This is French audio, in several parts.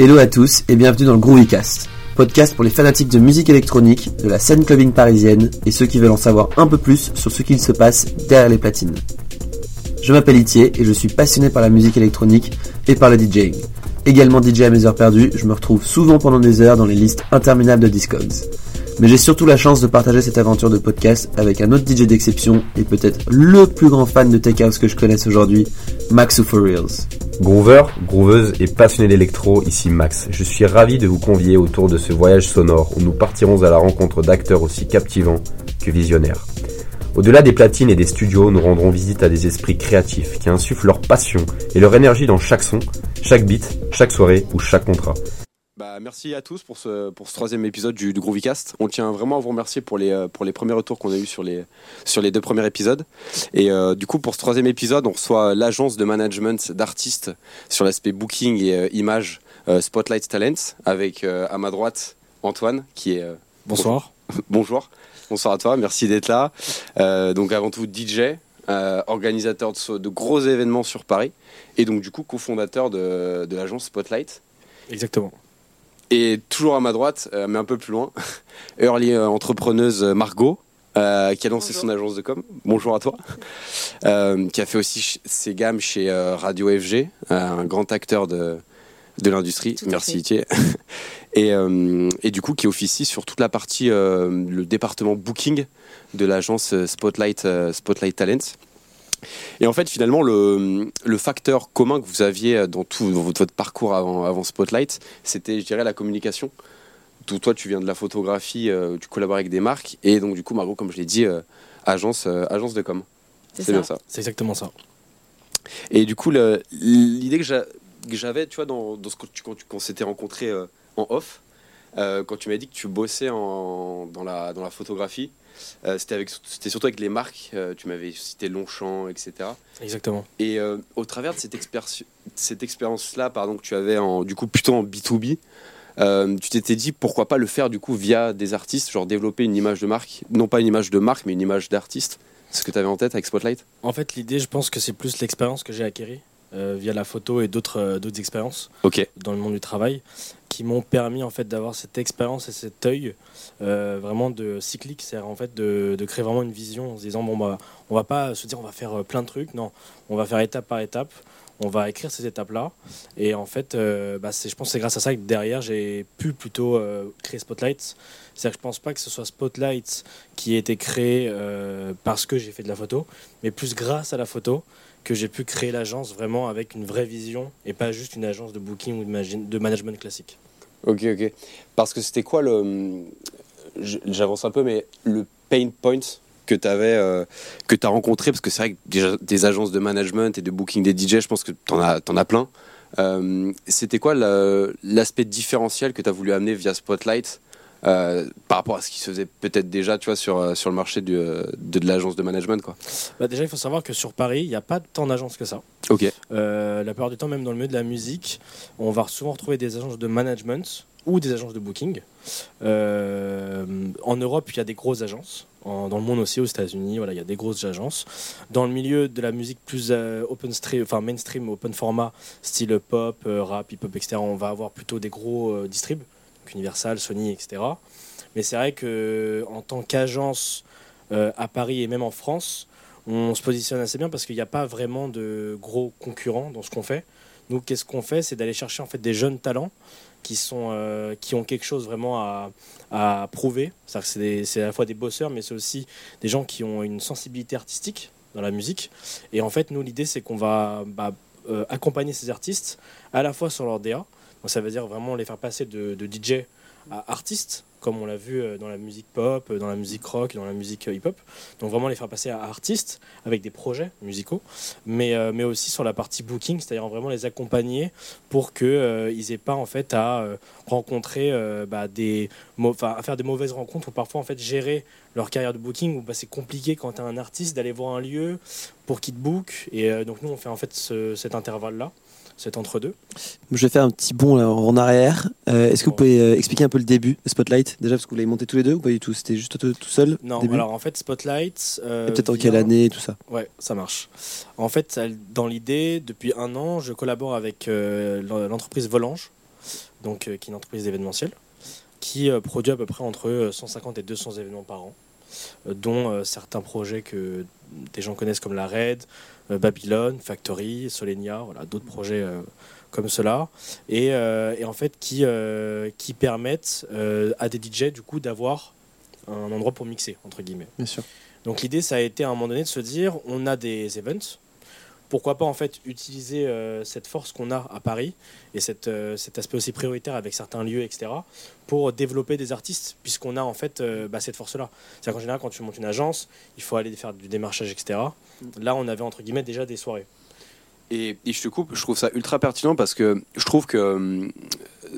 Hello à tous et bienvenue dans le Groovycast, podcast pour les fanatiques de musique électronique, de la scène clubbing parisienne et ceux qui veulent en savoir un peu plus sur ce qu'il se passe derrière les platines. Je m'appelle Itier et je suis passionné par la musique électronique et par le DJing. Également DJ à mes heures perdues, je me retrouve souvent pendant des heures dans les listes interminables de Discogs. Mais j'ai surtout la chance de partager cette aventure de podcast avec un autre DJ d'exception et peut-être le plus grand fan de Tech House que je connaisse aujourd'hui, Max Reals. Groover, grooveuse et passionné d'électro, ici Max. Je suis ravi de vous convier autour de ce voyage sonore où nous partirons à la rencontre d'acteurs aussi captivants que visionnaires. Au-delà des platines et des studios, nous rendrons visite à des esprits créatifs qui insufflent leur passion et leur énergie dans chaque son, chaque beat, chaque soirée ou chaque contrat. Bah, merci à tous pour ce, pour ce troisième épisode du, du Groovycast. On tient vraiment à vous remercier pour les, euh, pour les premiers retours qu'on a eu sur les, sur les deux premiers épisodes. Et euh, du coup, pour ce troisième épisode, on reçoit l'agence de management d'artistes sur l'aspect booking et euh, image euh, Spotlight Talents avec à ma droite Antoine qui est. Bonsoir. bonjour. Bonsoir à toi, merci d'être là. Donc avant tout DJ, euh, organisateur de, de gros événements sur Paris et donc du coup cofondateur de, de l'agence Spotlight. Exactement. Et toujours à ma droite, euh, mais un peu plus loin, early euh, entrepreneuse euh, Margot, euh, qui a lancé son agence de com. Bonjour à toi. Euh, qui a fait aussi ses gammes chez euh, Radio FG, un grand acteur de, de l'industrie. Merci. Itier. et, et du coup, qui officie sur toute la partie, le département booking de l'agence Spotlight, Spotlight Talents. Et en fait, finalement, le, le facteur commun que vous aviez dans tout dans votre, parcours avant, avant Spotlight, c'était, je dirais, la communication. Tout, toi, tu viens de la photographie, euh, tu collabores avec des marques, et donc, du coup, Margot, comme je l'ai dit, euh, agence, euh, agence de com. C'est bien ça. C'est exactement ça. Et du coup, le- l'idée que j'a- que j'avais, tu vois, dans, dans ce tu, quand, tu- quand on s'était rencontrés euh, en off, euh, quand tu m'as dit que tu bossais en, dans, la, dans la photographie, euh, c'était avec- c'était surtout avec les marques, euh, tu m'avais cité Longchamp, etc. Exactement. Et euh, au travers de cette, expéri- cette expérience-là, pardon, que tu avais en, du coup plutôt en B2B, euh, tu t'étais dit pourquoi pas le faire du coup via des artistes, genre développer une image de marque, non pas une image de marque, mais une image d'artiste. C'est ce que tu avais en tête avec Spotlight? En fait, l'idée, je pense que c'est plus l'expérience que j'ai acquérie euh, via la photo et d'autres euh, d'autres expériences dans le monde du travail qui m'ont permis en fait d'avoir cette expérience et cet œil euh, vraiment de cyclique, c'est-à-dire en fait de, de créer vraiment une vision en se disant bon bah on va pas se dire on va faire plein de trucs, non, on va faire étape par étape. On va écrire ces étapes-là. Et en fait, bah, je pense que c'est grâce à ça que derrière, j'ai pu plutôt créer Spotlight. C'est-à-dire que je pense pas que ce soit Spotlight qui ait été créé parce que j'ai fait de la photo, mais plus grâce à la photo que j'ai pu créer l'agence vraiment avec une vraie vision et pas juste une agence de booking ou de, management classique. Ok, ok. Parce que c'était quoi le. J'avance un peu, mais le pain point que tu avais, que tu as rencontré, parce que c'est vrai que des agences de management et de booking des DJ, je pense que tu en as, t'en as plein. Euh, c'était quoi la- l'aspect différentiel que tu as voulu amener via Spotlight? Euh, par rapport à ce qui se faisait peut-être déjà tu vois, sur, euh, sur le marché du, euh, de, de l'agence de management quoi. Bah déjà, il faut savoir que sur Paris, il n'y a pas tant d'agences que ça. Ok. Euh, la plupart du temps, même dans le milieu de la musique, on va souvent retrouver des agences de management ou des agences de booking. Euh, en Europe, il y a des grosses agences. En- dans le monde aussi, aux États-Unis, voilà, il y a des grosses agences. Dans le milieu de la musique plus euh, open stream, enfin mainstream, open format, style pop, rap, hip-hop, etc., on va avoir plutôt des gros distribs, Universal, Sony, etc. Mais c'est vrai que en tant qu'agence euh, à Paris et même en France, on se positionne assez bien parce qu'il n'y a pas vraiment de gros concurrents dans ce qu'on fait. Nous, qu'est-ce qu'on fait? C'est d'aller chercher en fait des jeunes talents qui, sont, euh, qui ont quelque chose vraiment à, à prouver. C'est à la fois des bosseurs, mais c'est aussi des gens qui ont une sensibilité artistique dans la musique. Et en fait, nous, l'idée, c'est qu'on va bah, euh, accompagner ces artistes à la fois sur leur DA. Ça veut dire vraiment les faire passer de, DJ à artiste, comme on l'a vu euh, dans la musique pop, euh, dans la musique rock, dans la musique euh, hip-hop. Donc vraiment les faire passer à artistes avec des projets musicaux, mais, euh, mais aussi sur la partie booking, c'est-à-dire vraiment les accompagner pour qu'ils n'aient pas en fait à euh, rencontrer euh, bah, à faire des mauvaises rencontres ou parfois en fait gérer leur carrière de booking où bah, c'est compliqué quand tu es un artiste d'aller voir un lieu pour qu'il te book et euh, donc nous on fait en fait ce- cet intervalle là cet entre-deux. Je vais faire un petit bond là, en arrière. Euh, Est-ce que vous pouvez euh, expliquer un peu le début de Spotlight Déjà, parce que vous l'avez monté tous les deux ou pas du tout? C'était juste tout, tout seul Non, début? alors en fait Spotlight. euh, peut-être en quelle année et tout ça? Ouais, ça marche. En fait, dans l'idée, depuis un an, je collabore avec l'en- l'entreprise Volange. donc, qui est une entreprise d'événementiel, qui produit à peu près entre 150 et 200 événements par an, dont certains projets que des gens connaissent comme la Red, Babylone, Factory, Solenia, voilà, d'autres projets comme cela, et, en fait qui, qui permettent à des DJ du coup d'avoir un endroit pour mixer, entre guillemets. Bien sûr. Donc l'idée, ça a été à un moment donné de se dire, on a des events, pourquoi pas en fait utiliser euh, cette force qu'on a à Paris et cette, euh, cet aspect aussi prioritaire avec certains lieux, etc., pour développer des artistes, puisqu'on a en fait euh, bah, cette force-là. C'est-à-dire qu'en général, quand tu montes une agence, il faut aller faire du démarchage, etc. Là, on avait entre guillemets déjà des soirées. Et, je te coupe, je trouve ça ultra pertinent parce que je trouve que euh,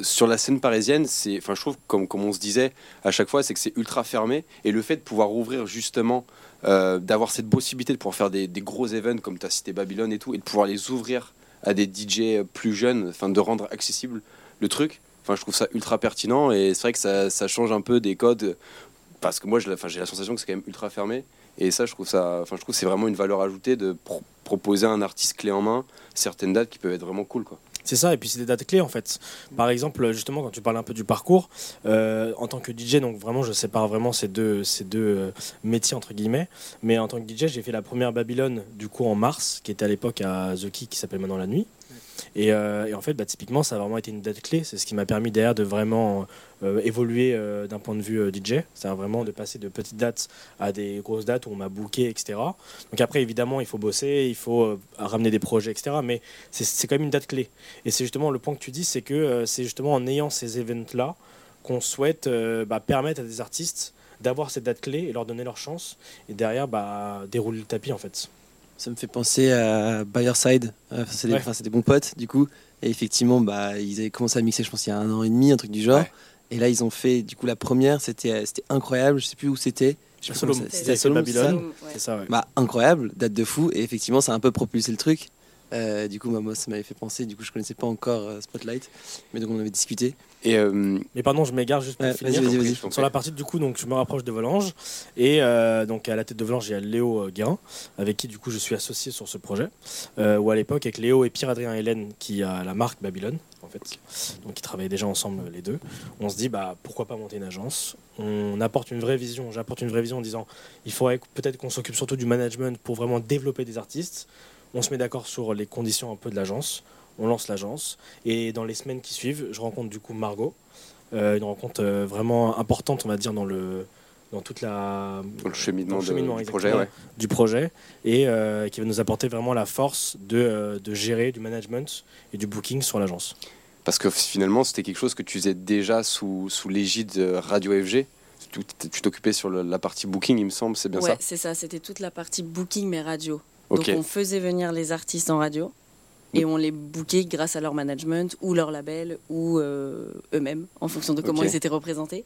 sur la scène parisienne, c'est, enfin, je trouve comme, comme on se disait à chaque fois, c'est que c'est ultra fermé et le fait de pouvoir ouvrir justement, euh, d'avoir cette possibilité de pouvoir faire des, gros events comme tu as cité Babylone et tout, et de pouvoir les ouvrir à des DJ plus jeunes, enfin, de rendre accessible le truc. Enfin, je trouve ça ultra pertinent et c'est vrai que ça, ça, change un peu des codes parce que moi, j'ai la sensation que c'est quand même ultra fermé. Et ça, je trouve ça, enfin, je trouve c'est vraiment une valeur ajoutée de proposer à un artiste clé en main certaines dates qui peuvent être vraiment cool, quoi. C'est ça, et puis c'est des dates clés en fait. Par exemple, justement, quand tu parles un peu du parcours, euh, en tant que DJ, donc vraiment, je sépare vraiment ces deux, ces deux euh, métiers entre guillemets. Mais en tant que DJ, j'ai fait la première Babylone du coup en mars, qui était à l'époque à The Key, qui s'appelle maintenant La Nuit. Euh, et, en fait, bah, typiquement, ça a vraiment été une date clé. C'est ce qui m'a permis derrière de vraiment euh, évoluer euh, d'un point de vue DJ. C'est vraiment de passer de petites dates à des grosses dates où on m'a booké, etc. Donc après, évidemment, il faut bosser, il faut ramener des projets, etc. Mais c'est quand même une date clé. Et c'est justement le point que tu dis, c'est que c'est justement en ayant ces événements-là qu'on souhaite bah, permettre à des artistes d'avoir cette date clé et leur donner leur chance. Et derrière, bah, dérouler le tapis, en fait. Ça me fait penser à Buyerside. c'est des, bons potes, du coup. Et effectivement, bah, ils avaient commencé à mixer, je pense, il y a un an et demi, un truc du genre. Et là, ils ont fait, du coup, la première, c'était incroyable. Je sais plus où c'était. C'était à Babylone. C'est ça, bah, incroyable, date de fou. Et effectivement, ça a un peu propulsé le truc. Euh, du coup, moi, ça m'avait fait penser. Du coup, je connaissais pas encore euh, Spotlight, mais donc on avait discuté. Et euh, Mais pardon, je m'égare juste pour finir. Sur la partie du coup, donc je me rapproche de Volange et donc à la tête de Volange, il y a Léo Guérin, avec qui du coup je suis associé sur ce projet. où à l'époque, avec Léo et Pierre-Adrien Hélène, qui a la marque Babylone, en fait, donc ils travaillaient déjà ensemble les deux. On se dit bah pourquoi pas monter une agence? On apporte une vraie vision. J'apporte une vraie vision en disant il faudrait peut-être qu'on s'occupe surtout du management pour vraiment développer des artistes on se met d'accord sur les conditions un peu de l'agence, on lance l'agence, et dans les semaines qui suivent, je rencontre du coup Margot, euh, une rencontre euh, vraiment importante, on va dire, dans le dans toute la le cheminement, du, projet, du projet. Et euh, qui va nous apporter vraiment la force de, gérer du management et du booking sur l'agence. Parce que finalement, c'était quelque chose que tu faisais déjà sous, sous l'égide Radio FG. Tu t'occupais sur la partie booking, il me semble, c'est bien ouais, ça? c'est ça, c'était toute la partie booking mais radio. Donc on faisait venir les artistes en radio et on les bookait grâce à leur management ou leur label ou euh, eux-mêmes en fonction de comment ils étaient représentés.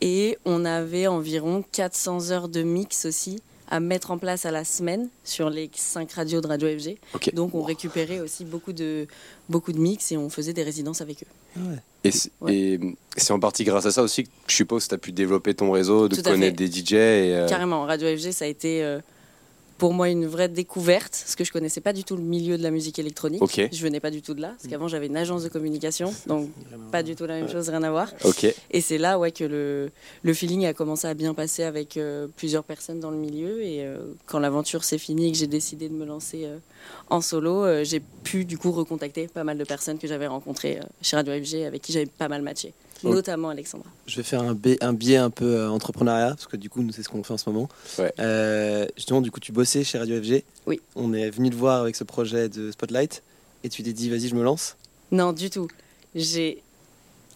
Et on avait environ 400 heures de mix aussi à mettre en place à la semaine sur les cinq radios de Radio FG. Donc on récupérait aussi beaucoup de, beaucoup de mix et on faisait des résidences avec eux. Ah et c'est en partie grâce à ça aussi que je suppose que tu as pu développer ton réseau, de connaître des DJ. Et, Carrément, Radio FG, ça a été... Euh, pour moi une vraie découverte, parce que je connaissais pas du tout le milieu de la musique électronique. Je venais pas du tout de là, parce qu'avant j'avais une agence de communication, donc pas du tout la même chose, rien à voir. Et c'est là ouais, que le, le, feeling a commencé à bien passer avec euh, plusieurs personnes dans le milieu. Et euh, quand l'aventure s'est finie et que j'ai décidé de me lancer euh, en solo, j'ai pu du coup recontacter pas mal de personnes que j'avais rencontrées chez Radio FG, avec qui j'avais pas mal matché notamment Alexandra. Je vais faire un, un biais un peu euh, entrepreneuriat, parce que du coup, nous, c'est ce qu'on fait en ce moment. Euh, justement, du coup, tu bossais chez Radio FG. Oui. On est venu te voir avec ce projet de Spotlight, et tu t'es dit, vas-y, je me lance Non, du tout. J'ai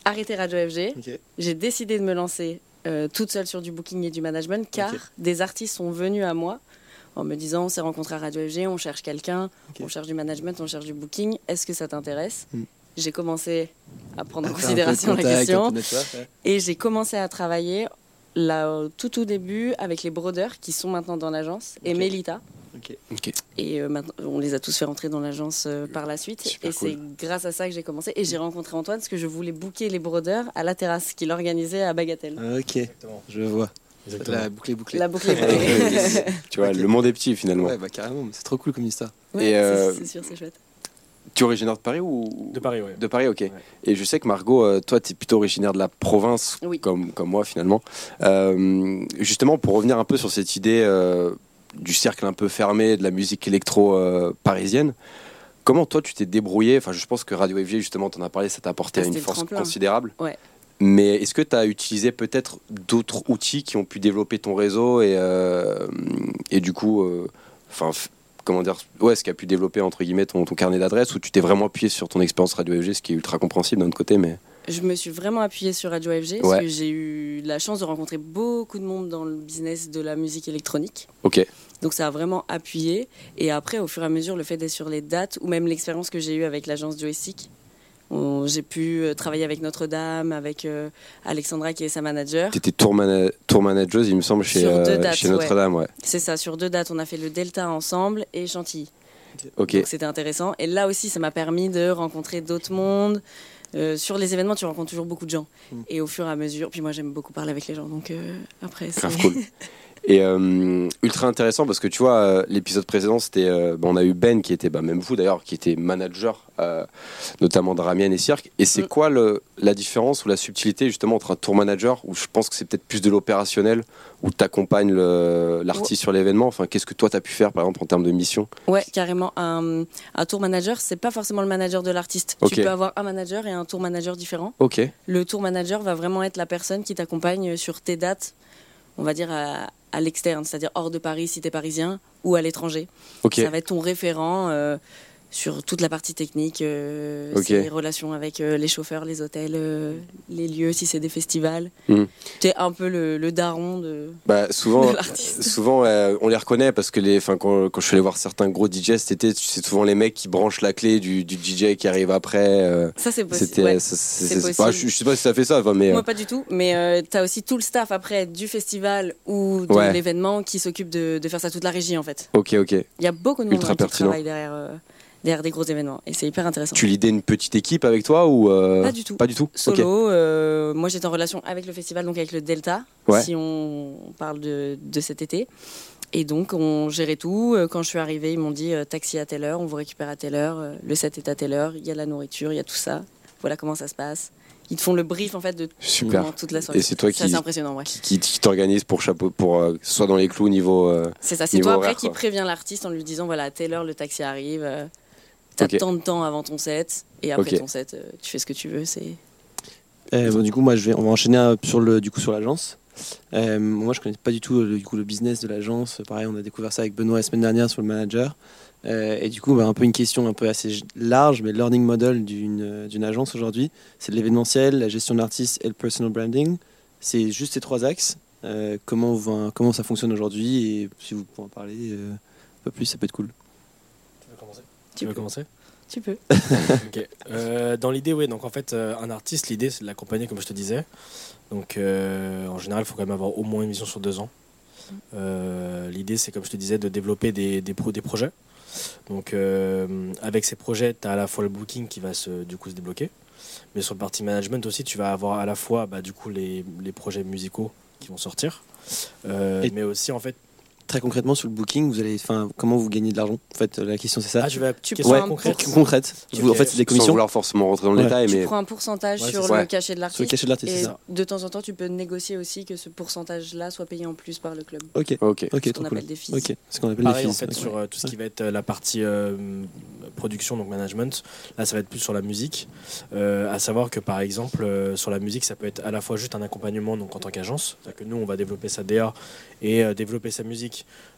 arrêté Radio FG. J'ai décidé de me lancer euh, toute seule sur du booking et du management, car des artistes sont venus à moi en me disant on s'est rencontré à Radio FG, on cherche quelqu'un, on cherche du management, on cherche du booking, est-ce que ça t'intéresse? Hmm j'ai commencé à prendre en considération la question. Et j'ai commencé à travailler là, tout tout début avec les brodeurs qui sont maintenant dans l'agence et Melita. Et euh, maintenant, on les a tous fait rentrer dans l'agence euh, par la suite. et c'est grâce à ça que j'ai commencé. Et j'ai rencontré Antoine parce que je voulais booker les brodeurs à la terrasse qu'il organisait à Bagatelle. Ok, je vois. La boucle est bouclée. La boucle est bouclée. tu vois, le monde est petit finalement. Ouais, bah carrément, c'est trop cool comme histoire. Ouais, euh, c'est sûr, c'est chouette. Tu es originaire de Paris ou? De Paris, oui. De Paris, ok. Et je sais que Margot, euh, toi, tu es plutôt originaire de la province, comme, comme moi finalement. Euh, justement, pour revenir un peu sur cette idée euh, du cercle un peu fermé de la musique électro parisienne, comment toi tu t'es débrouillé? Enfin, je pense que Radio FG, justement, tu en as parlé, ça t'a apporté ah, une force considérable. Ouais. Mais est-ce que tu as utilisé peut-être d'autres outils qui ont pu développer ton réseau et, et du coup, enfin comment dire, ouais, ce qui a pu développer entre guillemets ton, carnet d'adresses ou tu t'es vraiment appuyé sur ton expérience Radio FG, ce qui est ultra compréhensible d'un autre côté, mais. Je me suis vraiment appuyé sur Radio FG parce que j'ai eu la chance de rencontrer beaucoup de monde dans le business de la musique électronique. Ok. Donc ça a vraiment appuyé. Et après, au fur et à mesure, le fait d'être sur les dates ou même l'expérience que j'ai eue avec l'agence Joystick, j'ai pu euh, travailler avec Notre-Dame, avec euh, Alexandra qui est sa manager. Tu étais tour, tour manageuse, il me semble, chez, euh, chez Notre-Dame. Ouais. C'est ça, sur deux dates. On a fait le Delta ensemble et Chantilly. Ok. Donc c'était intéressant. Et là aussi, ça m'a permis de rencontrer d'autres mondes. sur les événements, tu rencontres toujours beaucoup de gens. Mm. Et au fur et à mesure, puis moi j'aime beaucoup parler avec les gens, donc après c'est. cool. Et euh, ultra intéressant parce que tu vois, euh, l'épisode précédent, c'était, euh, bah, on a eu Ben qui était, bah, même vous d'ailleurs, qui était manager, notamment de Ramien et Cirque. Et c'est mm. quoi le, la différence ou la subtilité justement entre un tour manager, où je pense que c'est peut-être plus de l'opérationnel, où tu accompagnes l'artiste sur l'événement? Enfin, qu'est-ce que toi tu as pu faire par exemple en termes de mission? Ouais, carrément. Un, un tour manager, c'est pas forcément le manager de l'artiste. Tu peux avoir un manager et un tour manager différent. Ok. Le tour manager va vraiment être la personne qui t'accompagne sur tes dates, on va dire à à l'externe, c'est-à-dire hors de Paris si tu es parisien ou à l'étranger. Ça va être ton référent. Euh, sur toute la partie technique, euh, les relations avec euh, les chauffeurs, les hôtels, euh, les lieux, si c'est des festivals. Tu es un peu le, daron de, bah, souvent, souvent on les reconnaît parce que les, quand, quand je suis allé voir certains gros DJ c'était c'est souvent les mecs qui branchent la clé du, du DJ qui arrive après. ça c'est possible. Ouais, je, je, sais pas si ça fait ça. mais, Moi pas du tout, mais tu as aussi tout le staff après du festival ou de l'événement qui s'occupe de, de, faire ça toute la régie en fait. Ok, ok. Il y a beaucoup de monde qui travaille derrière derrière des gros événements. Et c'est hyper intéressant. Tu lidais une petite équipe avec toi ou euh, Pas du tout. Pas du tout. Solo. Euh, moi, j'étais en relation avec le festival, donc avec le Delta, si on parle de, de, cet été. Et donc, on gérait tout. Euh, quand je suis arrivée, ils m'ont dit taxi à telle heure, on vous récupère à telle heure, le set est à telle heure, il y a la nourriture, il y a tout ça. Voilà comment ça se passe. Ils te font le brief en fait de Super. toute la soirée. Et c'est toi qui, impressionnant, ouais. qui, qui t'organise pour chapeau, pour que ce soit dans les clous niveau. c'est ça. C'est toi après qui prévient l'artiste en lui disant voilà à telle heure le taxi arrive. T'as tant de temps avant ton set et après ton set, euh, tu fais ce que tu veux. C'est. Euh, bon, du coup, moi, je vais, on va enchaîner sur le, du coup, sur l'agence. Euh, moi, je connais pas du tout le, du coup, le business de l'agence. Pareil, on a découvert ça avec Benoît la semaine dernière sur le manager. et du coup, bah, un peu une question un peu assez large, mais le learning model d'une agence aujourd'hui, c'est l'événementiel, la gestion d'artistes et le personal branding. C'est juste ces trois axes. comment, comment ça fonctionne aujourd'hui et si vous pouvez en parler un peu plus, ça peut être cool. Tu, veux commencer Tu peux. Euh, dans l'idée, oui. Donc en fait, euh, un artiste, l'idée, c'est de l'accompagner, comme je te disais. Donc euh, en général, il faut quand même avoir au moins une vision sur deux ans. l'idée, c'est comme je te disais, de développer des, des, des projets. Donc avec ces projets, tu as à la fois le booking qui va se, du coup se débloquer. Mais sur le parti management aussi, tu vas avoir à la fois bah, du coup, les, les projets musicaux qui vont sortir. mais aussi en fait très concrètement sur le booking, vous allez, enfin, comment vous gagnez de l'argent? En fait, la question c'est ça. Ah, je vais tu prends un concrète. concrète. En fait, c'est des commissions. Sans vouloir forcément rentrer dans le détail, tu mais prends un pourcentage sur le cachet de l'artiste. Sur le cachet de l'artiste, c'est ça. De temps en temps, tu peux négocier aussi que ce pourcentage-là soit payé en plus par le club. Ok, ok, ok. Ce qu'on appelle des fees. Ok, ce qu'on appelle Pareil, des fees. en fait, sur euh, tout ce qui va être euh, la partie euh, production, donc management. Là, ça va être plus sur la musique. à savoir que par exemple, sur la musique, ça peut être à la fois juste un accompagnement, donc en tant qu'agence, c'est-à-dire que nous, on va développer sa DA et développer sa musique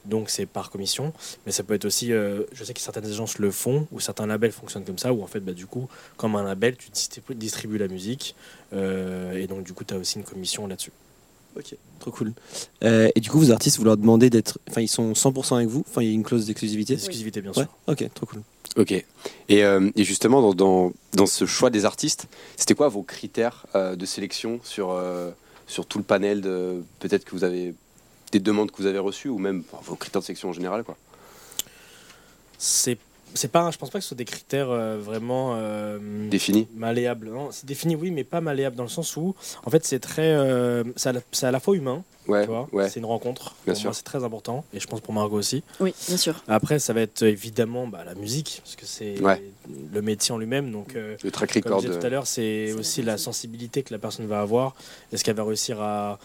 donc c'est par commission. Mais ça peut être aussi, euh, je sais que certaines agences le font, ou certains labels fonctionnent comme ça, où en fait, bah, du coup, comme un label, tu distribues la musique, euh, et donc du coup, tu as aussi une commission là-dessus. Ok, trop cool. Euh, et du coup, vos artistes, vous leur demandez d'être. Enfin, ils sont 100% avec vous? Enfin, il y a une clause d'exclusivité? D'exclusivité, bien sûr. Ok, trop cool. Ok. Et, et justement, dans, dans, dans, ce choix des artistes, c'était quoi vos critères de sélection sur, sur tout le panel de. Peut-être que vous avez des demandes que vous avez reçues ou même vos critères de sélection en général quoi C'est c'est pas, je pense pas que ce soit des critères euh, vraiment euh, définis, malléables. c'est défini, oui, mais pas malléable dans le sens où, en fait, c'est très, euh, c'est, à, la fois humain. Ouais, C'est une rencontre. Bien pour sûr. c'est très important. Et je pense pour Margot aussi. Oui, bien sûr. Après, ça va être évidemment bah, la musique, parce que c'est le métier en lui-même. Donc, euh, le track record. Comme je tout à l'heure, c'est aussi la sensibilité que la personne va avoir. Est-ce qu'elle va réussir à,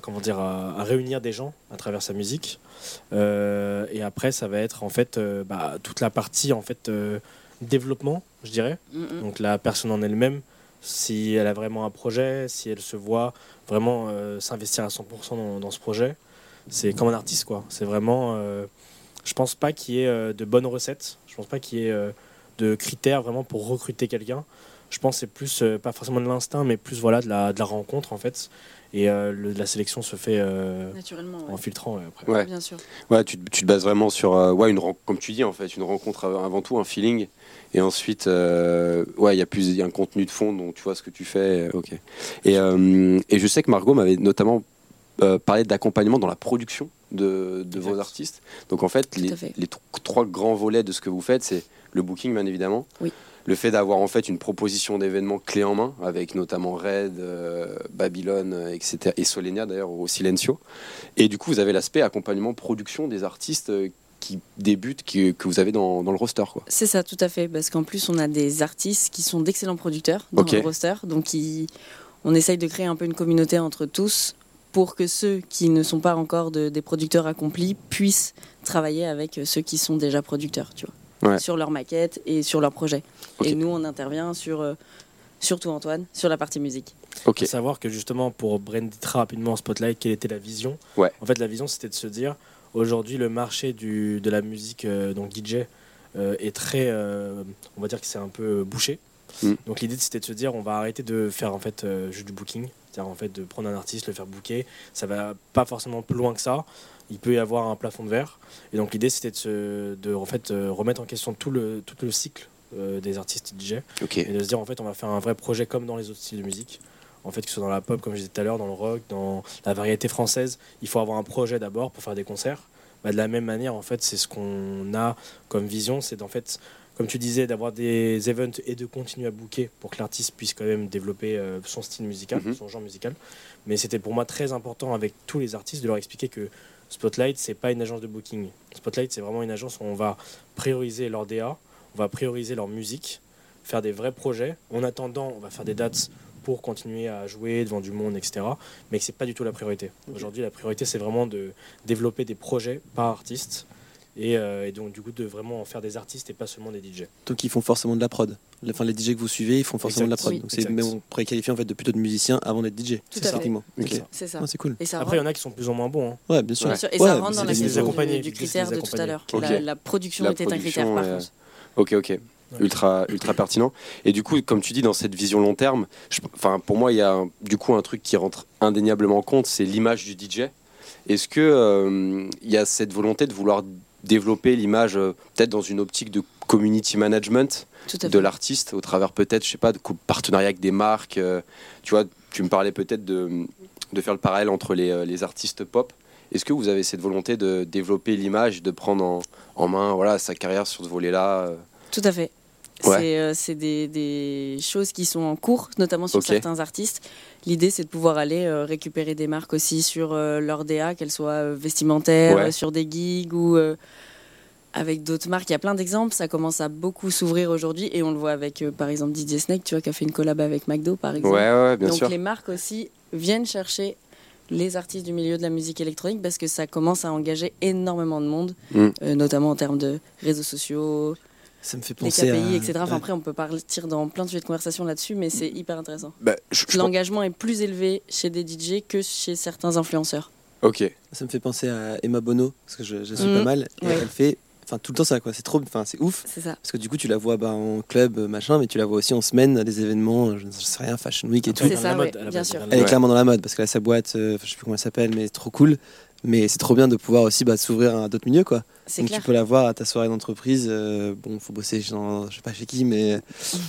comment dire, à, réunir des gens à travers sa musique? Euh, Et après, ça va être en fait euh, bah, toute la partie en fait développement, je dirais. Donc la personne en elle-même si elle a vraiment un projet, si elle se voit vraiment euh, s'investir à 100% dans, ce projet. C'est comme un artiste, quoi. C'est vraiment. Euh, je pense pas qu'il y ait euh, de bonnes recettes. Je pense pas qu'il y ait de critères vraiment pour recruter quelqu'un. Je pense que c'est plus, pas forcément de l'instinct, mais plus voilà, de, la, de la rencontre, en fait. Et la sélection se fait Naturellement, en filtrant après. Ouais. Bien sûr. Ouais, tu, tu, te bases vraiment sur, ouais, une, comme tu dis, en fait, une rencontre avant tout, un feeling. Et ensuite, euh, ouais, il y a plus, y a un contenu de fond, donc tu vois ce que tu fais. Euh, ok. Et, euh, et je sais que Margot m'avait notamment parlé d'accompagnement dans la production de, de vos artistes. Donc en fait, les, les trois grands volets de ce que vous faites, c'est le booking, bien évidemment. Oui. Le fait d'avoir en fait une proposition d'événements clé en main, avec notamment Red, Babylone, etc. et Solenia d'ailleurs au Silencio. Et du coup, vous avez l'aspect accompagnement production des artistes qui débutent, que vous avez dans, le roster. C'est ça, tout à fait. Parce qu'en plus, on a des artistes qui sont d'excellents producteurs dans le roster. Donc, on essaye de créer un peu une communauté entre tous pour que ceux qui ne sont pas encore des producteurs accomplis puissent travailler avec ceux qui sont déjà producteurs, tu vois, sur leur maquette et sur leur projet. Et nous, on intervient sur, euh, surtout Antoine, sur la partie musique. Faut savoir que justement, pour brander très rapidement Spotlight, quelle était la vision? En fait, la vision, c'était de se dire, Aujourd'hui, le marché du, de la musique, euh, donc DJ, euh, est très. Euh, on va dire que c'est un peu bouché. Mm. Donc l'idée c'était de se dire on va arrêter de faire en fait juste du booking, c'est-à-dire en fait de prendre un artiste, le faire booker. Ça va pas forcément plus loin que ça. Il peut y avoir un plafond de verre. Et donc l'idée c'était de, se, de en fait remettre en question tout le tout le cycle des artistes DJ et de se dire en fait on va faire un vrai projet comme dans les autres styles de musique en fait, que ce soit dans la pop, comme je disais tout à l'heure, dans le rock, dans la variété française, il faut avoir un projet d'abord pour faire des concerts. Bah, de la même manière, en fait, c'est ce qu'on a comme vision, c'est d'en fait, comme tu disais, d'avoir des events et de continuer à booker pour que l'artiste puisse quand même développer euh, son style musical, mhm. son genre musical. Mais c'était pour moi très important avec tous les artistes de leur expliquer que Spotlight, c'est pas une agence de booking. Spotlight, c'est vraiment une agence où on va prioriser leur DA, on va prioriser leur musique, faire des vrais projets. En attendant, on va faire des dates pour continuer à jouer devant du monde, etc. Mais que c'est pas du tout la priorité. Aujourd'hui, la priorité, c'est vraiment de développer des projets par artiste. Euh, et, donc du coup de vraiment en faire des artistes et pas seulement des DJ. Donc ils font forcément de la prod. Enfin les DJ que vous suivez, ils font forcément de la prod. donc c'est on pourrait qualifier en fait de plutôt de musiciens avant d'être DJ. C'est ça. C'est ça. c'est cool. Après il y en a qui sont plus ou moins bons. Hein. Ouais, bien sûr. Et ça rentre dans la question du, critère de tout à l'heure. La, production était un critère par contre. Ok, ok ultra, ultra pertinent. Et du coup, comme tu dis, dans cette vision long terme, enfin, pour moi, il y a du coup un truc qui rentre indéniablement en compte, c'est l'image du DJ. Est-ce que euh, il y a cette volonté de vouloir développer l'image euh, peut-être dans une optique de community management de l'artiste au travers peut-être, je sais pas, de partenariat avec des marques. Euh, tu vois, tu me parlais peut-être de, de, faire le parallèle entre les, les artistes pop. Est-ce que vous avez cette volonté de développer l'image, de prendre en, en, main voilà, sa carrière sur ce volet-là Tout à fait. Euh, c'est des, des, choses qui sont en cours, notamment sur certains artistes. L'idée, c'est de pouvoir aller euh, récupérer des marques aussi sur euh, leur DA, qu'elles soient vestimentaires, sur des gigs ou avec d'autres marques. Il y a plein d'exemples. Ça commence à beaucoup s'ouvrir aujourd'hui et on le voit avec, par exemple, Didier Snake, tu vois, qui a fait une collab avec McDo, par exemple. Donc les marques aussi viennent chercher les artistes du milieu de la musique électronique parce que ça commence à engager énormément de monde, mm. notamment en termes de réseaux sociaux, ça me fait penser les KPI, etc. Enfin, après, on peut partir dans plein de sujets de conversation là-dessus, mais c'est hyper intéressant. Bah, L'engagement est plus élevé chez des DJ que chez certains influenceurs. Ok. Ça me fait penser à Emma Bono, parce que je, suis pas mm. mal, et elle fait enfin tout le temps ça quoi c'est trop enfin c'est ouf c'est ça parce que du coup tu la vois bah, en club machin mais tu la vois aussi en semaine à des événements je ne sais rien fashion week et tout c'est ça bien sûr elle est clairement dans la mode parce qu'elle a sa boîte euh, je sais plus comment elle s'appelle mais trop cool mais c'est trop bien de pouvoir aussi bah, s'ouvrir à d'autres milieux quoi Donc clair. tu peux l'avoir à ta soirée d'entreprise. euh, bon, faut bosser, dans, je sais pas chez qui, mais,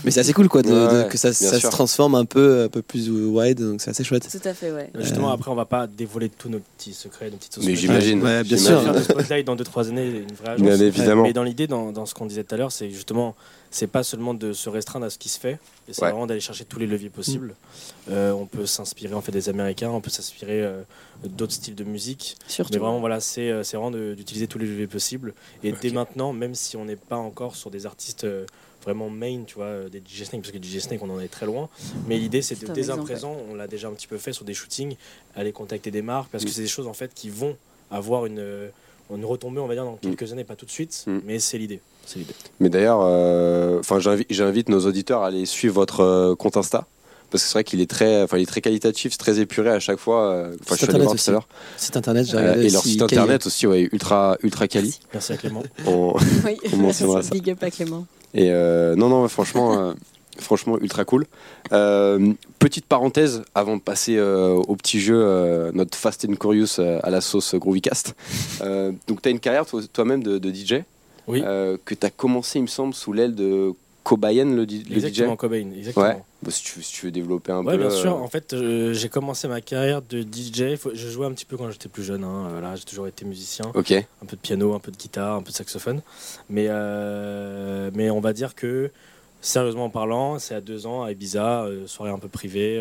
mais c'est assez cool quoi, de, Ouais, de- ouais, que ça, se transforme un peu, un peu plus wide, donc c'est assez chouette. Tout à fait, ouais. Justement, Euh, après, on va pas dévoiler tous nos petits secrets, nos petites Mais j'imagine. Ouais, bien sûr. Spotlight dans 2-3 années une vraie agence. Bien évidemment. Mais dans l'idée, dans, dans ce qu'on disait tout à l'heure, c'est justement, c'est pas seulement de se restreindre à ce qui se fait, c'est Ouais. vraiment d'aller chercher tous les leviers possibles. Euh, on peut s'inspirer en fait des Américains, on peut s'inspirer euh, d'autres styles de musique, Surtout. mais vraiment voilà, c'est c'est vraiment d'utiliser tous les leviers possibles. Et dès maintenant, même si on n'est pas encore sur des artistes euh, vraiment main, tu vois, euh, des DJ Snake, parce que DJ Snake, on en est très loin. Mais l'idée, c'est de dès à présent, on l'a déjà un petit peu fait sur des shootings, aller contacter des marques, parce que Mm. c'est des choses en fait qui vont avoir une, euh, une retombée, on va dire, dans quelques années, pas tout de suite, Mm. mais c'est l'idée. C'est l'idée. Mais d'ailleurs, euh, enfin, j'invite, j'invite nos auditeurs à aller suivre votre euh, compte Insta. Parce que c'est vrai qu'il est très, enfin, il est très qualitatif, c'est très épuré à chaque fois. euh, Enfin, je suis allé voir tout à l'heure. Site internet, j'ai Euh, regardé et leur site internet aussi, ouais, ultra, ultra quali. Merci à Clément. On- Oui, On mentionnera ça. Big up à Clément. Et euh, non, non, franchement, euh, franchement, ultra cool. Euh, petite parenthèse avant de passer euh, au petit jeu, euh, notre Fast and Curious euh, à la sauce Groovycast. Euh, donc, tu as une carrière toi- toi-même de, de DJ Oui. euh, que tu as commencé, il me semble, sous l'aile de Cobayen, le, di- le Exactement, DJ. Cobain. Exactement. Ouais. Bon, si, tu, si tu veux développer un Ouais, peu. bien sûr. euh, En fait, euh, j'ai commencé ma carrière de DJ. Faut- Je jouais un petit peu quand j'étais plus jeune. Hein. Voilà, j'ai toujours été musicien. Ok, un peu de piano, un peu de guitare, un peu de saxophone. Mais, euh, mais on va dire que, sérieusement parlant, c'est à deux ans à Ibiza, euh, soirée un peu privée.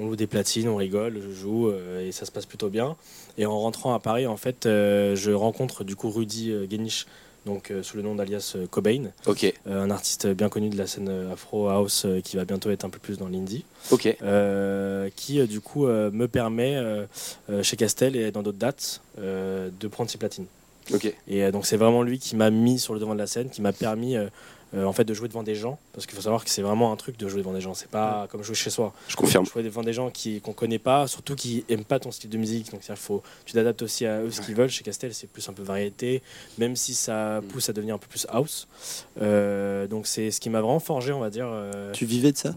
on loue des platines, on rigole, je joue et ça se passe plutôt bien. Et en rentrant à Paris, en fait, je rencontre du coup Rudy Genish, donc euh, sous le nom d'alias euh, Cobain, euh, un artiste bien connu de la scène Afro House qui va bientôt être un peu plus dans l'indie. Qui du coup me permet chez Castel et dans d'autres dates de prendre ses platines. Et donc c'est vraiment lui qui m'a mis sur le devant de la scène, qui m'a permis euh, en fait de jouer devant des gens, parce qu'il faut savoir que c'est vraiment un truc de jouer devant des gens. C'est pas comme jouer chez soi. je confirme. Jouer devant des gens qui qu'on connaît pas, surtout qui aiment pas ton style de musique. Donc faut tu t'adaptes aussi à eux ce qu'ils veulent. Chez Castel c'est plus un peu variété, même si ça pousse à devenir un peu plus house. Euh, donc c'est ce qui m'a vraiment forgé, on va dire. euh, Tu vivais de ça?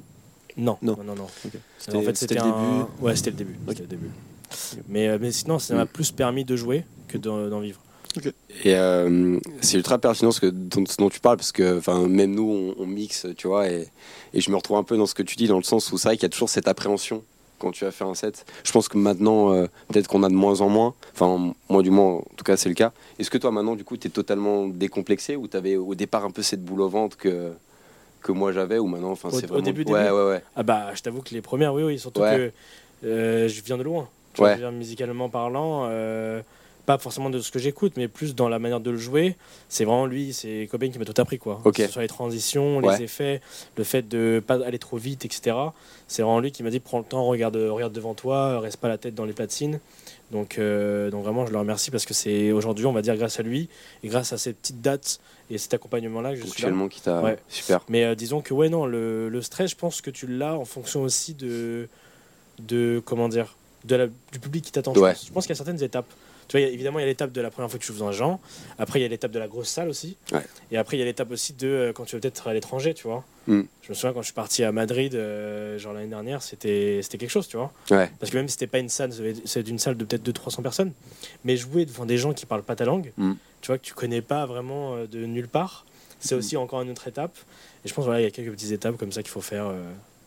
Non, Non. non, non. non. En fait, C'était le un- début Ouais, c'était le début. c'était le début. Mais, mais sinon, ça m'a Mm. plus permis de jouer que d'en d'en Et euh, c'est ultra pertinent ce que, dont, ce dont tu parles parce que enfin, même nous on, on mixe, tu vois, et, et je me retrouve un peu dans ce que tu dis dans le sens où c'est vrai qu'il y a toujours cette appréhension quand tu vas faire un set. Je pense que maintenant, euh, peut-être qu'on a de moins en moins, enfin, moi du moins, en tout cas, c'est le cas. Est-ce que toi maintenant, du coup, tu es totalement décomplexé ou tu avais au départ un peu cette boule au ventre que, que moi j'avais ou maintenant, enfin, Au- c'est au vraiment. début, ouais, début ouais, ouais. Ah bah, je t'avoue que les premières, oui, oui. Surtout Ouais. que euh, je viens de loin. Tu Ouais. vois, je viens musicalement parlant. Pas forcément de ce que j'écoute, mais plus dans la manière de le jouer. C'est vraiment lui, c'est Cobain qui m'a tout appris. Quoi. Ok. Que ce soit les transitions, Ouais. les effets, le fait de pas aller trop vite, etc. C'est vraiment lui qui m'a dit prends le temps, regarde, regarde devant toi, reste pas la tête dans les platines. Donc, euh, donc vraiment, je le remercie parce que c'est aujourd'hui, on va dire, grâce à lui et grâce à ces petites dates et cet accompagnement-là que je suis là. Qui t'a. Ouais. Super. Mais euh, disons que ouais non, le, le stress, je pense que tu l'as en fonction aussi de de comment dire, de la, du public qui t'attend. je Ouais. pense. Je pense qu'il y a certaines étapes. Tu vois, évidemment, il y a l'étape de la première fois que tu joues dans un genre. Après, il y a l'étape de la grosse salle aussi. Ouais. Et après, il y a l'étape aussi de euh, quand tu vas peut-être à l'étranger, tu vois. Mm. Je me souviens quand je suis parti à Madrid, euh, genre l'année dernière, c'était c'était quelque chose, tu vois. Ouais. Parce que même si c'était pas une salle, c'est une salle de peut-être 200-300 personnes, mais jouer devant des gens qui parlent pas ta langue, Mm. tu vois, que tu connais pas vraiment euh, de nulle part, c'est Mm. aussi encore une autre étape. Et je pense voilà, il y a quelques petites étapes comme ça qu'il faut faire.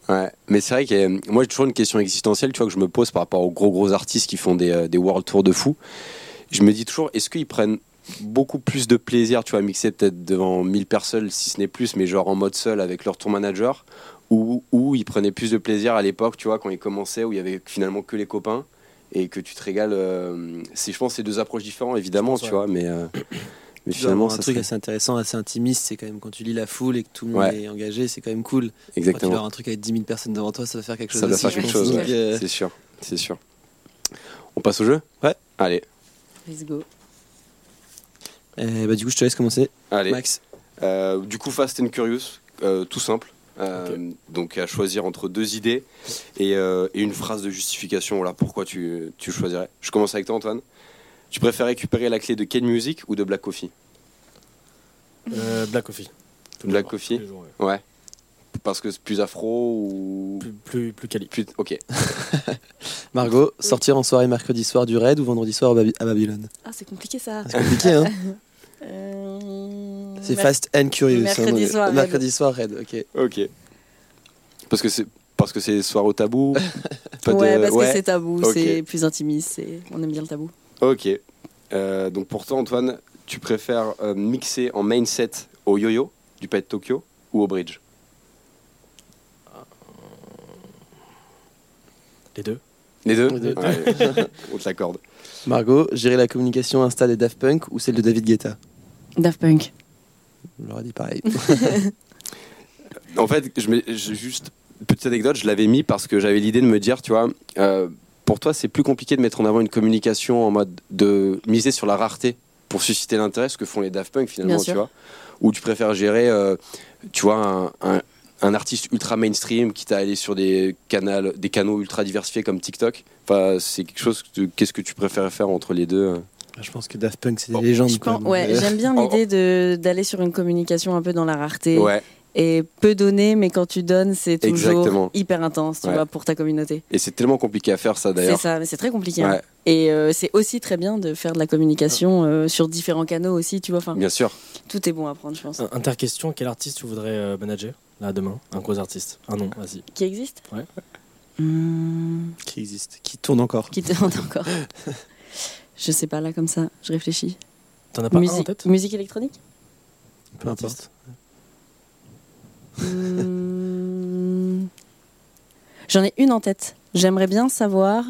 Euh. Ouais, mais c'est vrai que moi j'ai toujours une question existentielle, tu vois, que je me pose par rapport aux gros gros artistes qui font des, euh, des world tours de fou. Je me dis toujours, est-ce qu'ils prennent beaucoup plus de plaisir, tu vois, à mixer peut-être devant 1000 personnes, si ce n'est plus, mais genre en mode seul avec leur tour manager, ou, ou ils prenaient plus de plaisir à l'époque, tu vois, quand ils commençaient, où il y avait finalement que les copains, et que tu te régales. euh, c'est, je pense que c'est deux approches différentes, évidemment, pense, tu vois, mais, euh, mais finalement, un ça truc serait- assez intéressant, assez intimiste, c'est quand même quand tu lis la foule et que tout le monde Ouais. est engagé, c'est quand même cool. Quand tu Exactement. vas avoir un truc avec 10 000 personnes devant toi, ça va faire quelque chose. Ça doit aussi, faire quelque chose, ouais. euh, C'est sûr, c'est sûr. On passe au jeu? Ouais. Allez, Let's go. eh bah, du coup, je te laisse commencer. allez. Max, Euh, du coup, Fast and Curious, euh, tout simple. Euh, Donc à choisir entre deux idées et, euh, et une phrase de justification. Voilà pourquoi tu, tu choisirais. Je commence avec toi, Antoine. Tu préfères récupérer la clé de Ken Music ou de Black Coffee Euh, Black Coffee. Black Coffee jours, ouais. Ouais. Parce que c'est plus afro ou Plus, plus, plus quali. plus. Ok. Margot, sortir en soirée mercredi soir du raid ou vendredi soir à, Baby- à Babylone Ah, c'est compliqué ça. C'est compliqué, hein Euh, C'est Fast and Curious. Mercredi hein, soir, Red. Mercredi soir, Red, ok. Ok. Parce que c'est parce que c'est soir au tabou. Pas de- ouais, parce ouais. que c'est tabou, c'est plus intimiste, on aime bien le tabou. Ok. Euh, donc pour toi, Antoine, tu préfères euh, mixer en main set au yo-yo du de Tokyo ou au bridge? Les deux. Les deux, Les deux. Ouais, On te l'accorde. Margot, gérer la communication Insta des Daft Punk ou celle de David Guetta? Daft Punk. Je leur ai dit pareil. En fait, je mets- je- juste petite anecdote, je l'avais mis parce que j'avais l'idée de me dire, tu vois, euh, pour toi, c'est plus compliqué de mettre en avant une communication en mode de miser sur la rareté pour susciter l'intérêt, ce que font les Daft Punk finalement, Bien tu sûr. vois, ou tu préfères gérer, euh, tu vois, un, un- un artiste ultra mainstream qui t'a allé sur des canaux, des canaux ultra diversifiés comme TikTok? Enfin, c'est quelque chose. que- Qu'est-ce que tu préfères faire entre les deux euh? Je pense que Daft Punk, c'est des Bon, légendes. Pense- ouais, j'aime bien Oh. l'idée de, d'aller sur une communication un peu dans la rareté. Ouais. Et peu donner, mais quand tu donnes, c'est toujours Exactement. hyper intense, tu Ouais. vois, pour ta communauté. Et c'est tellement compliqué à faire ça C'est d'ailleurs. ça, mais c'est très compliqué. hein. Et euh, c'est aussi très bien de faire de la communication euh, sur différents canaux aussi, tu vois. Enfin, bien sûr. tout est bon à prendre, je pense. Interquestion, quel artiste tu voudrais euh, manager là demain? Un gros artiste. Un nom, vas-y. Qui existe? Ouais. Hmm, Qui existe, qui tourne encore? Qui demande encore Je sais pas là comme ça, je réfléchis. T'en as pas un en musique, tête? musique électronique? Peu Artiste. importe. Hmm, J'en ai une en tête. J'aimerais bien savoir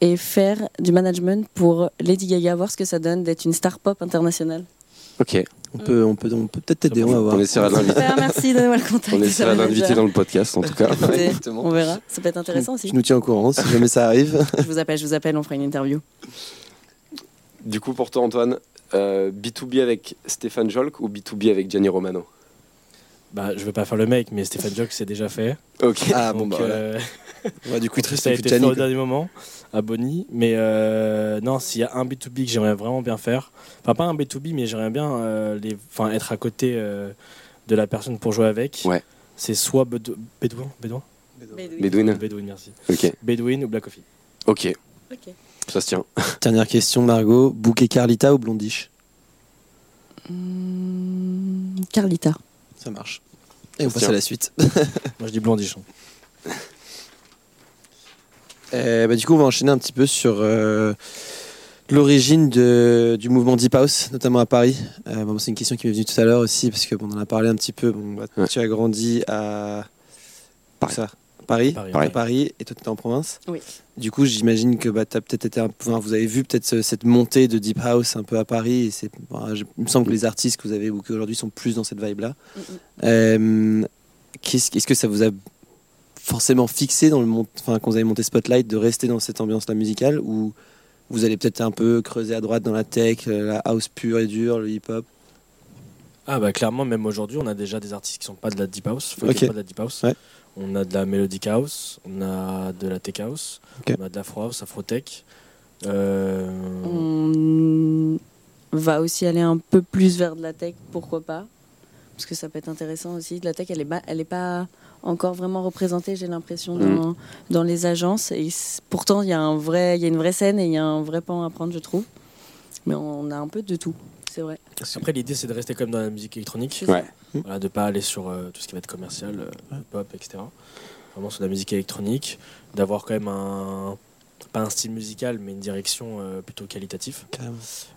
et faire du management pour Lady Gaga, voir ce que ça donne d'être une star pop internationale. Ok. On peut, on peut, on peut peut-être t'aider, on va voir. On essaiera de l'inviter. Merci, donnez-moi le contact. On de essaiera sa de l'inviter dans le podcast en tout cas. Exactement. On verra, ça peut être intéressant aussi. Tu nous tiens au courant si jamais ça arrive. Je vous appelle, je vous appelle, on fera une interview. Du coup, pour toi, Antoine, euh, B2B avec Stéphane Jolk ou B2B avec Gianni Romano? Bah, je veux pas faire le mec, mais Stéphane Jock c'est déjà fait. Ok. Ah bon, Donc, bah euh, Ouais, du coup, il te reste ça a été fait au dernier moment à Bonny. Mais euh, non, s'il y a un B2B que j'aimerais vraiment bien faire, enfin pas un B2B, mais j'aimerais bien euh, les, enfin, être à côté euh, de la personne pour jouer avec. Ouais. C'est soit Bedou- Bédouin, Bédouin, Bedouin. Bédouin, merci. Ok. Bédouin ou Black Coffee? Ok. Ok. Ça se tient. Dernière question, Margot. Bouquet Carlita ou Blondiche Carlita. Ça marche. Et on passe à la suite. Moi je dis Blondichon. Euh, bah, du coup, on va enchaîner un petit peu sur euh, l'origine de- du mouvement Deep House, notamment à Paris. Euh, bon, c'est une question qui m'est venue tout à l'heure aussi, parce que bon, on en a parlé un petit peu. Bon, bah, Ouais. Tu as grandi à Paris. Ça. Paris, Paris. à Paris, et toi tu étais en province. Oui. Du coup, j'imagine que bah, as peut-être été un peu, enfin, vous avez vu peut-être ce- cette montée de Deep House un peu à Paris. Et c'est, bon, je- il me semble que les artistes que vous avez bookés aujourd'hui sont plus dans cette vibe-là. Mm, mm. Euh, qu'est-ce, est-ce que ça vous a forcément fixé dans le mont- enfin quand vous avez monté Spotlight de rester dans cette ambiance là musicale ou vous allez peut-être un peu creuser à droite dans la tech, euh, la house pure et dure, le hip-hop? Ah bah clairement, même aujourd'hui, on a déjà des artistes qui sont pas de la deep house, enfin, pas de la deep house. Ouais. On a de la melodic house, on a de la tech house, on a de l'afro house, afro-tech. Euh, On va aussi aller un peu plus vers de la tech, pourquoi pas Parce que ça peut être intéressant aussi. La tech, elle est, ba- elle est pas encore vraiment représentée, j'ai l'impression, dans, dans les agences. Et pourtant, il y, a un vrai- il y a une vraie scène et il y a un vrai pan à prendre, je trouve. Mais on a un peu de tout, c'est vrai. Après, l'idée, c'est de rester quand même dans la musique électronique. Ouais. Voilà, de pas aller sur euh, tout ce qui va être commercial, euh, pop, etc. Vraiment sur la musique électronique, d'avoir quand même un pas un style musical, mais une direction euh, plutôt qualitative.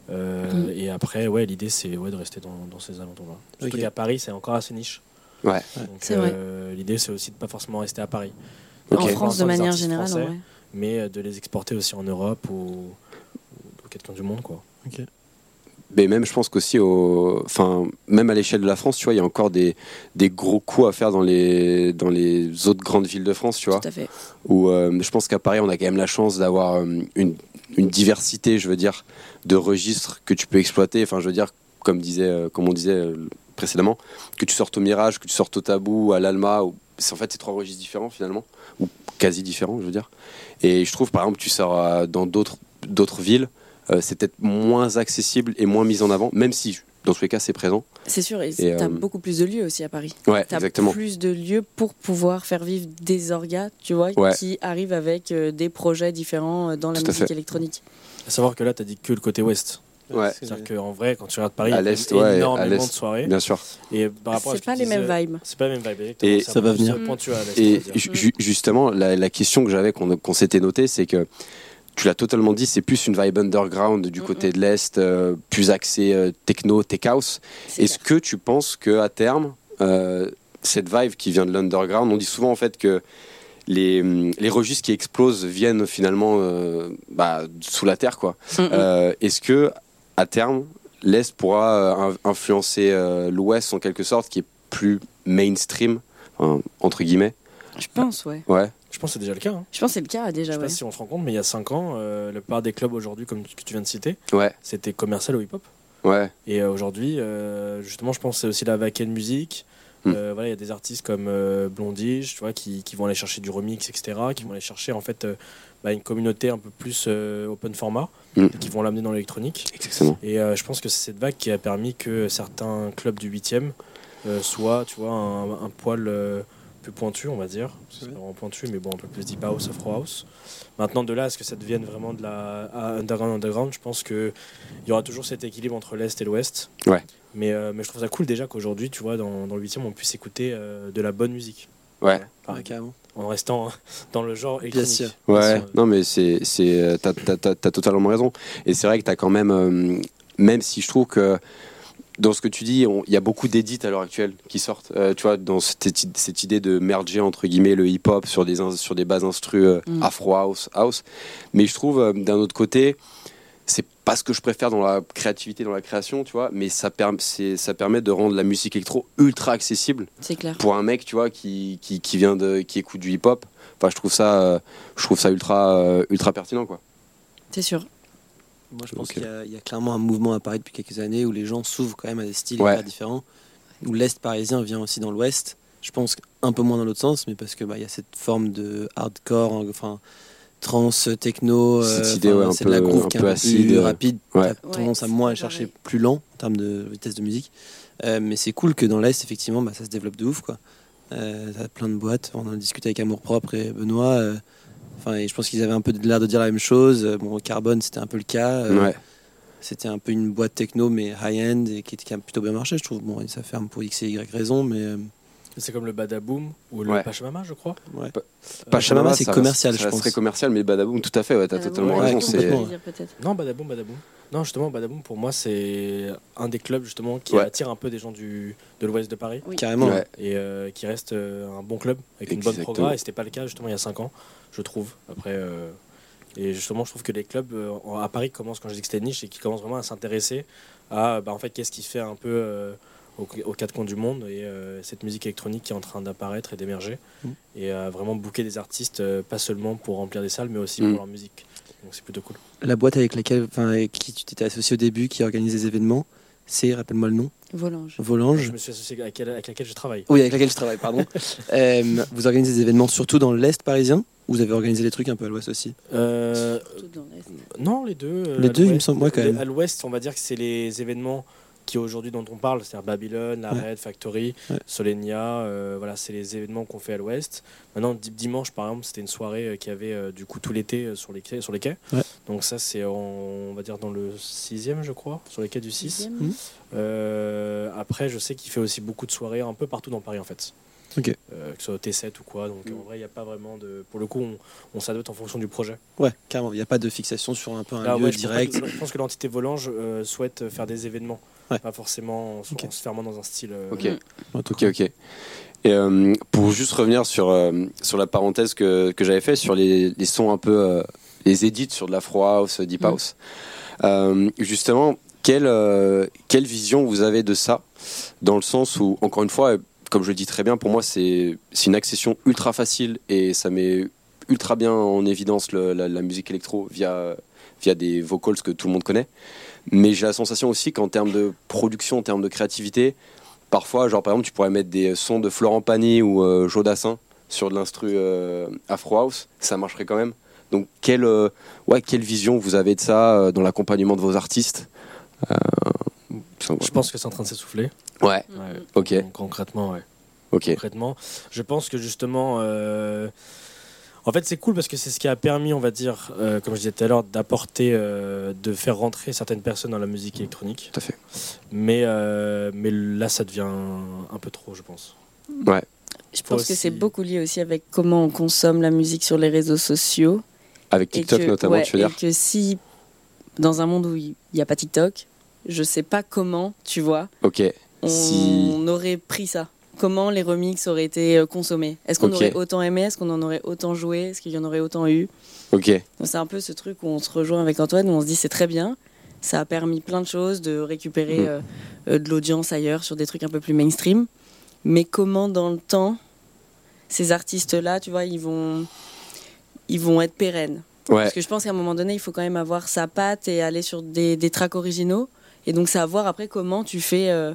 Euh, Mm. Et après, ouais, l'idée c'est ouais, de rester dans, dans ces alentours-là. Surtout Ok. qu'à Paris, c'est encore assez niche. Ouais. Euh, L'idée, c'est aussi de pas forcément rester à Paris. En France, de manière générale, français, mais de les exporter aussi en Europe ou, ou aux quatre coins du monde, quoi. Mais même, je pense qu'aussi, au... enfin, même à l'échelle de la France, tu vois, il y a encore des, des gros coups à faire dans les, dans les autres grandes villes de France, tu vois. Tout à fait. Où euh, je pense qu'à Paris, on a quand même la chance d'avoir euh, une, une diversité, je veux dire, de registres que tu peux exploiter. Enfin, je veux dire, comme, disait, euh, comme on disait précédemment, que tu sortes au Mirage, que tu sortes au Tabou, à l'Alma, ou... c'est en fait c'est trois registres différents finalement, ou quasi différents, je veux dire. Et je trouve, par exemple, tu sors dans d'autres d'autres villes, euh, c'est peut-être moins accessible et moins mis en avant, même si dans tous les cas c'est présent. C'est sûr, et Et, t'as euh, beaucoup plus de lieux aussi à Paris. Ouais, T'as exactement. plus de lieux pour pouvoir faire vivre des orgas, tu vois, Ouais. qui arrivent avec euh, des projets différents euh, dans la Tout musique électronique. À savoir que là, tu as dit que le côté ouest. Ouais. C'est-à-dire qu'en vrai, quand tu regardes Paris, À il y a l'est, ouais, énormément l'est. de soirées. Bien sûr. Et par rapport à ce C'est pas les mêmes vibes. C'est pas les mêmes vibes. Et ça va venir. à l'est, Et ju- justement, la, la question que j'avais, qu'on qu'on s'était noté, c'est que tu l'as totalement dit, c'est plus une vibe underground du côté mm. de l'Est, euh, plus axé euh, techno, tech house. Est-ce que tu penses que à terme, euh, cette vibe qui vient de l'underground, on dit souvent en fait que les, les registres qui explosent viennent finalement bah, sous la terre, quoi. Mm, Est-ce que à terme, l'Est pourra in- influencer l'Ouest en quelque sorte, qui est plus mainstream, entre guillemets? Je pense, ouais. Ouais. Je pense que c'est déjà le cas. hein. Je pense que c'est le cas Je déjà, sais ouais. pas si on se rend compte, mais il y a 5 ans, euh, la plupart des clubs aujourd'hui, comme tu- que tu viens de citer, Ouais. c'était commercial au hip-hop. Ouais. Et euh, aujourd'hui, euh, justement, je pense que c'est aussi la vaquelle musique. Hmm. Euh, voilà, il y a des artistes comme euh, Blondie, tu vois, qui, qui vont aller chercher du remix, etc., qui vont aller chercher en fait euh, bah, une communauté un peu plus euh, open format, Hmm. et qui vont l'amener dans l'électronique. Exactement. Et euh, je pense que c'est cette vague qui a permis que certains clubs du 8e euh, soient, tu vois, un, un poil euh, plus pointu, on va dire. C'est vraiment pointu, mais bon, un peu plus deep house, afro house. Maintenant, de là à ce que ça devienne vraiment de la à underground, underground, je pense qu'il y aura toujours cet équilibre entre l'Est et l'Ouest. Ouais. Mais, euh, mais je trouve ça cool déjà qu'aujourd'hui, tu vois, dans, dans le 8e, on puisse écouter euh, de la bonne musique. Ouais. Par- Ouais, carrément. en restant dans le genre Bien électronique. sûr. Ouais, sûr. non mais c'est c'est euh, t'as t'as- t'as- t'as totalement raison et c'est vrai que t'as quand même euh, même si je trouve que dans ce que tu dis il y a beaucoup d'édits à l'heure actuelle qui sortent euh, tu vois dans cette, cette idée de merger entre guillemets le hip hop sur des sur des bases instru euh, Mm. afro house house mais je trouve euh, d'un autre côté c'est pas ce que je préfère dans la créativité dans la création tu vois mais ça permet ça permet de rendre la musique électro ultra accessible C'est clair. pour un mec tu vois qui, qui, qui vient de qui écoute du hip hop enfin je trouve ça je trouve ça ultra ultra pertinent quoi C'est sûr. Moi, je pense qu'il y, a- il y a clairement un mouvement à Paris depuis quelques années où les gens s'ouvrent quand même à des styles Ouais. différents. Où l'Est parisien vient aussi dans l'Ouest. Je pense un peu moins dans l'autre sens, mais parce que bah, il y a cette forme de hardcore, enfin trance, techno. Cette euh, idée, enfin, ouais, un c'est peu- de la groove un qui est peu un peu acide, plus euh, rapide. ouais. Tendance à Ouais, moins à chercher pareil. plus lent en termes de vitesse de musique. Euh, mais c'est cool que dans l'Est, effectivement, bah, ça se développe de ouf. Quoi. Euh, t'as plein de boîtes. On en a discuté avec Amour Propre et Benoît. Euh, Enfin, et je pense qu'ils avaient un peu l'air de dire la même chose. Euh, Bon, Carbone, c'était un peu le cas. Euh, ouais C'était un peu une boîte techno, mais high-end, et qui, qui a plutôt bien marché, je trouve. Bon, et ça ferme pour X et Y raison, mais. C'est comme le Badaboom ou le Ouais. Pachamama, je crois. ouais. Pachamama, c'est commercial, je ça resterait pense. commercial mais Badaboom tout à fait ouais t'as Euh, totalement ouais, raison. Non, Badaboom, Badaboom. Non, justement, Badaboom, pour moi, c'est un des clubs justement qui Ouais. attire un peu des gens du, de l'ouest de Paris Oui. Carrément. Ouais. et euh, qui reste euh, un bon club avec une bonne progrès. Et c'était pas le cas justement il y a 5 ans, je trouve. Après, euh, et justement, je trouve que les clubs euh, à Paris commencent, quand je dis que c'était niche, et qui commencent vraiment à s'intéresser à bah, en fait qu'est-ce qui fait un peu euh, aux, aux quatre coins du monde et euh, cette musique électronique qui est en train d'apparaître et d'émerger Mm. et à vraiment booker des artistes euh, pas seulement pour remplir des salles mais aussi Mm. pour leur musique. Donc c'est plutôt cool. La boîte avec laquelle, enfin, avec qui tu t'étais associé au début, qui organise des événements, c'est, rappelle-moi le nom, Volange. Je Volange. me suis associé avec, laquelle- avec laquelle je travaille. Oui, avec laquelle je travaille, pardon. Euh, vous organisez des événements surtout dans l'Est parisien ou vous avez organisé des trucs un peu à l'Ouest aussi? Euh, Tout dans l'Est. Non, les deux. Les deux, il me semble, ouais, quand même. À l'ouest, on va dire que c'est les événements qui aujourd'hui dont on parle, c'est-à-dire Babylone, La Ouais. Red, Factory, Ouais. Solenia, euh, voilà, c'est les événements qu'on fait à l'ouest. Maintenant, di- dimanche, par exemple, c'était une soirée euh, qui avait euh, du coup tout l'été sur les quais. Sur les quais. Ouais. Donc ça, c'est on va dire dans le sixième, je crois, sur les quais du 6. Sixième. Mhm. Euh, après, je sais qu'il fait aussi beaucoup de soirées un peu partout dans Paris en fait. Ok. Euh, que ce soit au T7 ou quoi. Donc en vrai, il n'y a pas vraiment de. Pour le coup, on, on s'adapte en fonction du projet. Ouais, carrément. Il n'y a pas de fixation sur un peu un Là, lieu ouais, je pense direct. Je pense que l'entité Volange euh, souhaite faire des événements, Ouais. pas forcément en, Ok. en se fermant dans un style. euh, ok ok ok et euh, pour juste revenir sur euh, sur la parenthèse que, que j'avais fait sur les, les sons un peu euh, les edits sur de l'afro house deep house Euh, justement quelle euh, quelle vision vous avez de ça? Dans le sens où encore une fois comme je le dis très bien pour moi c'est c'est une accession ultra facile et ça met ultra bien en évidence le- la, la musique électro via via des vocals que tout le monde connaît mais j'ai la sensation aussi qu'en termes de production en termes de créativité parfois genre par exemple tu pourrais mettre des sons de Florent Pagny ou euh, Joe Dassin sur de l'instru euh, Afro House ça marcherait quand même donc quelle euh, ouais quelle vision vous avez de ça euh, dans l'accompagnement de vos artistes Je pense que c'est en train de s'essouffler. ouais Ouais. ok concrètement, ouais. ok Concrètement, je pense que justement, En fait, c'est cool parce que c'est ce qui a permis, on va dire, euh, comme je disais tout à l'heure, d'apporter, euh, de faire rentrer certaines personnes dans la musique électronique. Tout à fait. Mais, euh, mais là, ça devient un peu trop, je pense. Ouais. Je pense Aussi- que c'est beaucoup lié aussi avec comment on consomme la musique sur les réseaux sociaux. Avec Et TikTok que- notamment, ouais, tu veux et dire que si, dans un monde où il n'y a pas TikTok, je sais pas comment, tu vois, Ok. on Si. aurait pris ça. Comment les remixes auraient été euh, consommés Est-ce qu'on aurait autant aimé? Est-ce qu'on en aurait autant joué? Est-ce qu'il y en aurait autant eu? Ok. C'est un peu ce truc où on se rejoint avec Antoine, où on se dit c'est très bien. Ça a permis plein de choses, de récupérer Mhm. euh, euh, de l'audience ailleurs sur des trucs un peu plus mainstream. Mais comment dans le temps, ces artistes-là, tu vois, ils vont, ils vont être pérennes? Ouais. Parce que je pense qu'à un moment donné, il faut quand même avoir sa patte et aller sur des, des tracks originaux. Et donc, c'est à voir après comment tu fais euh,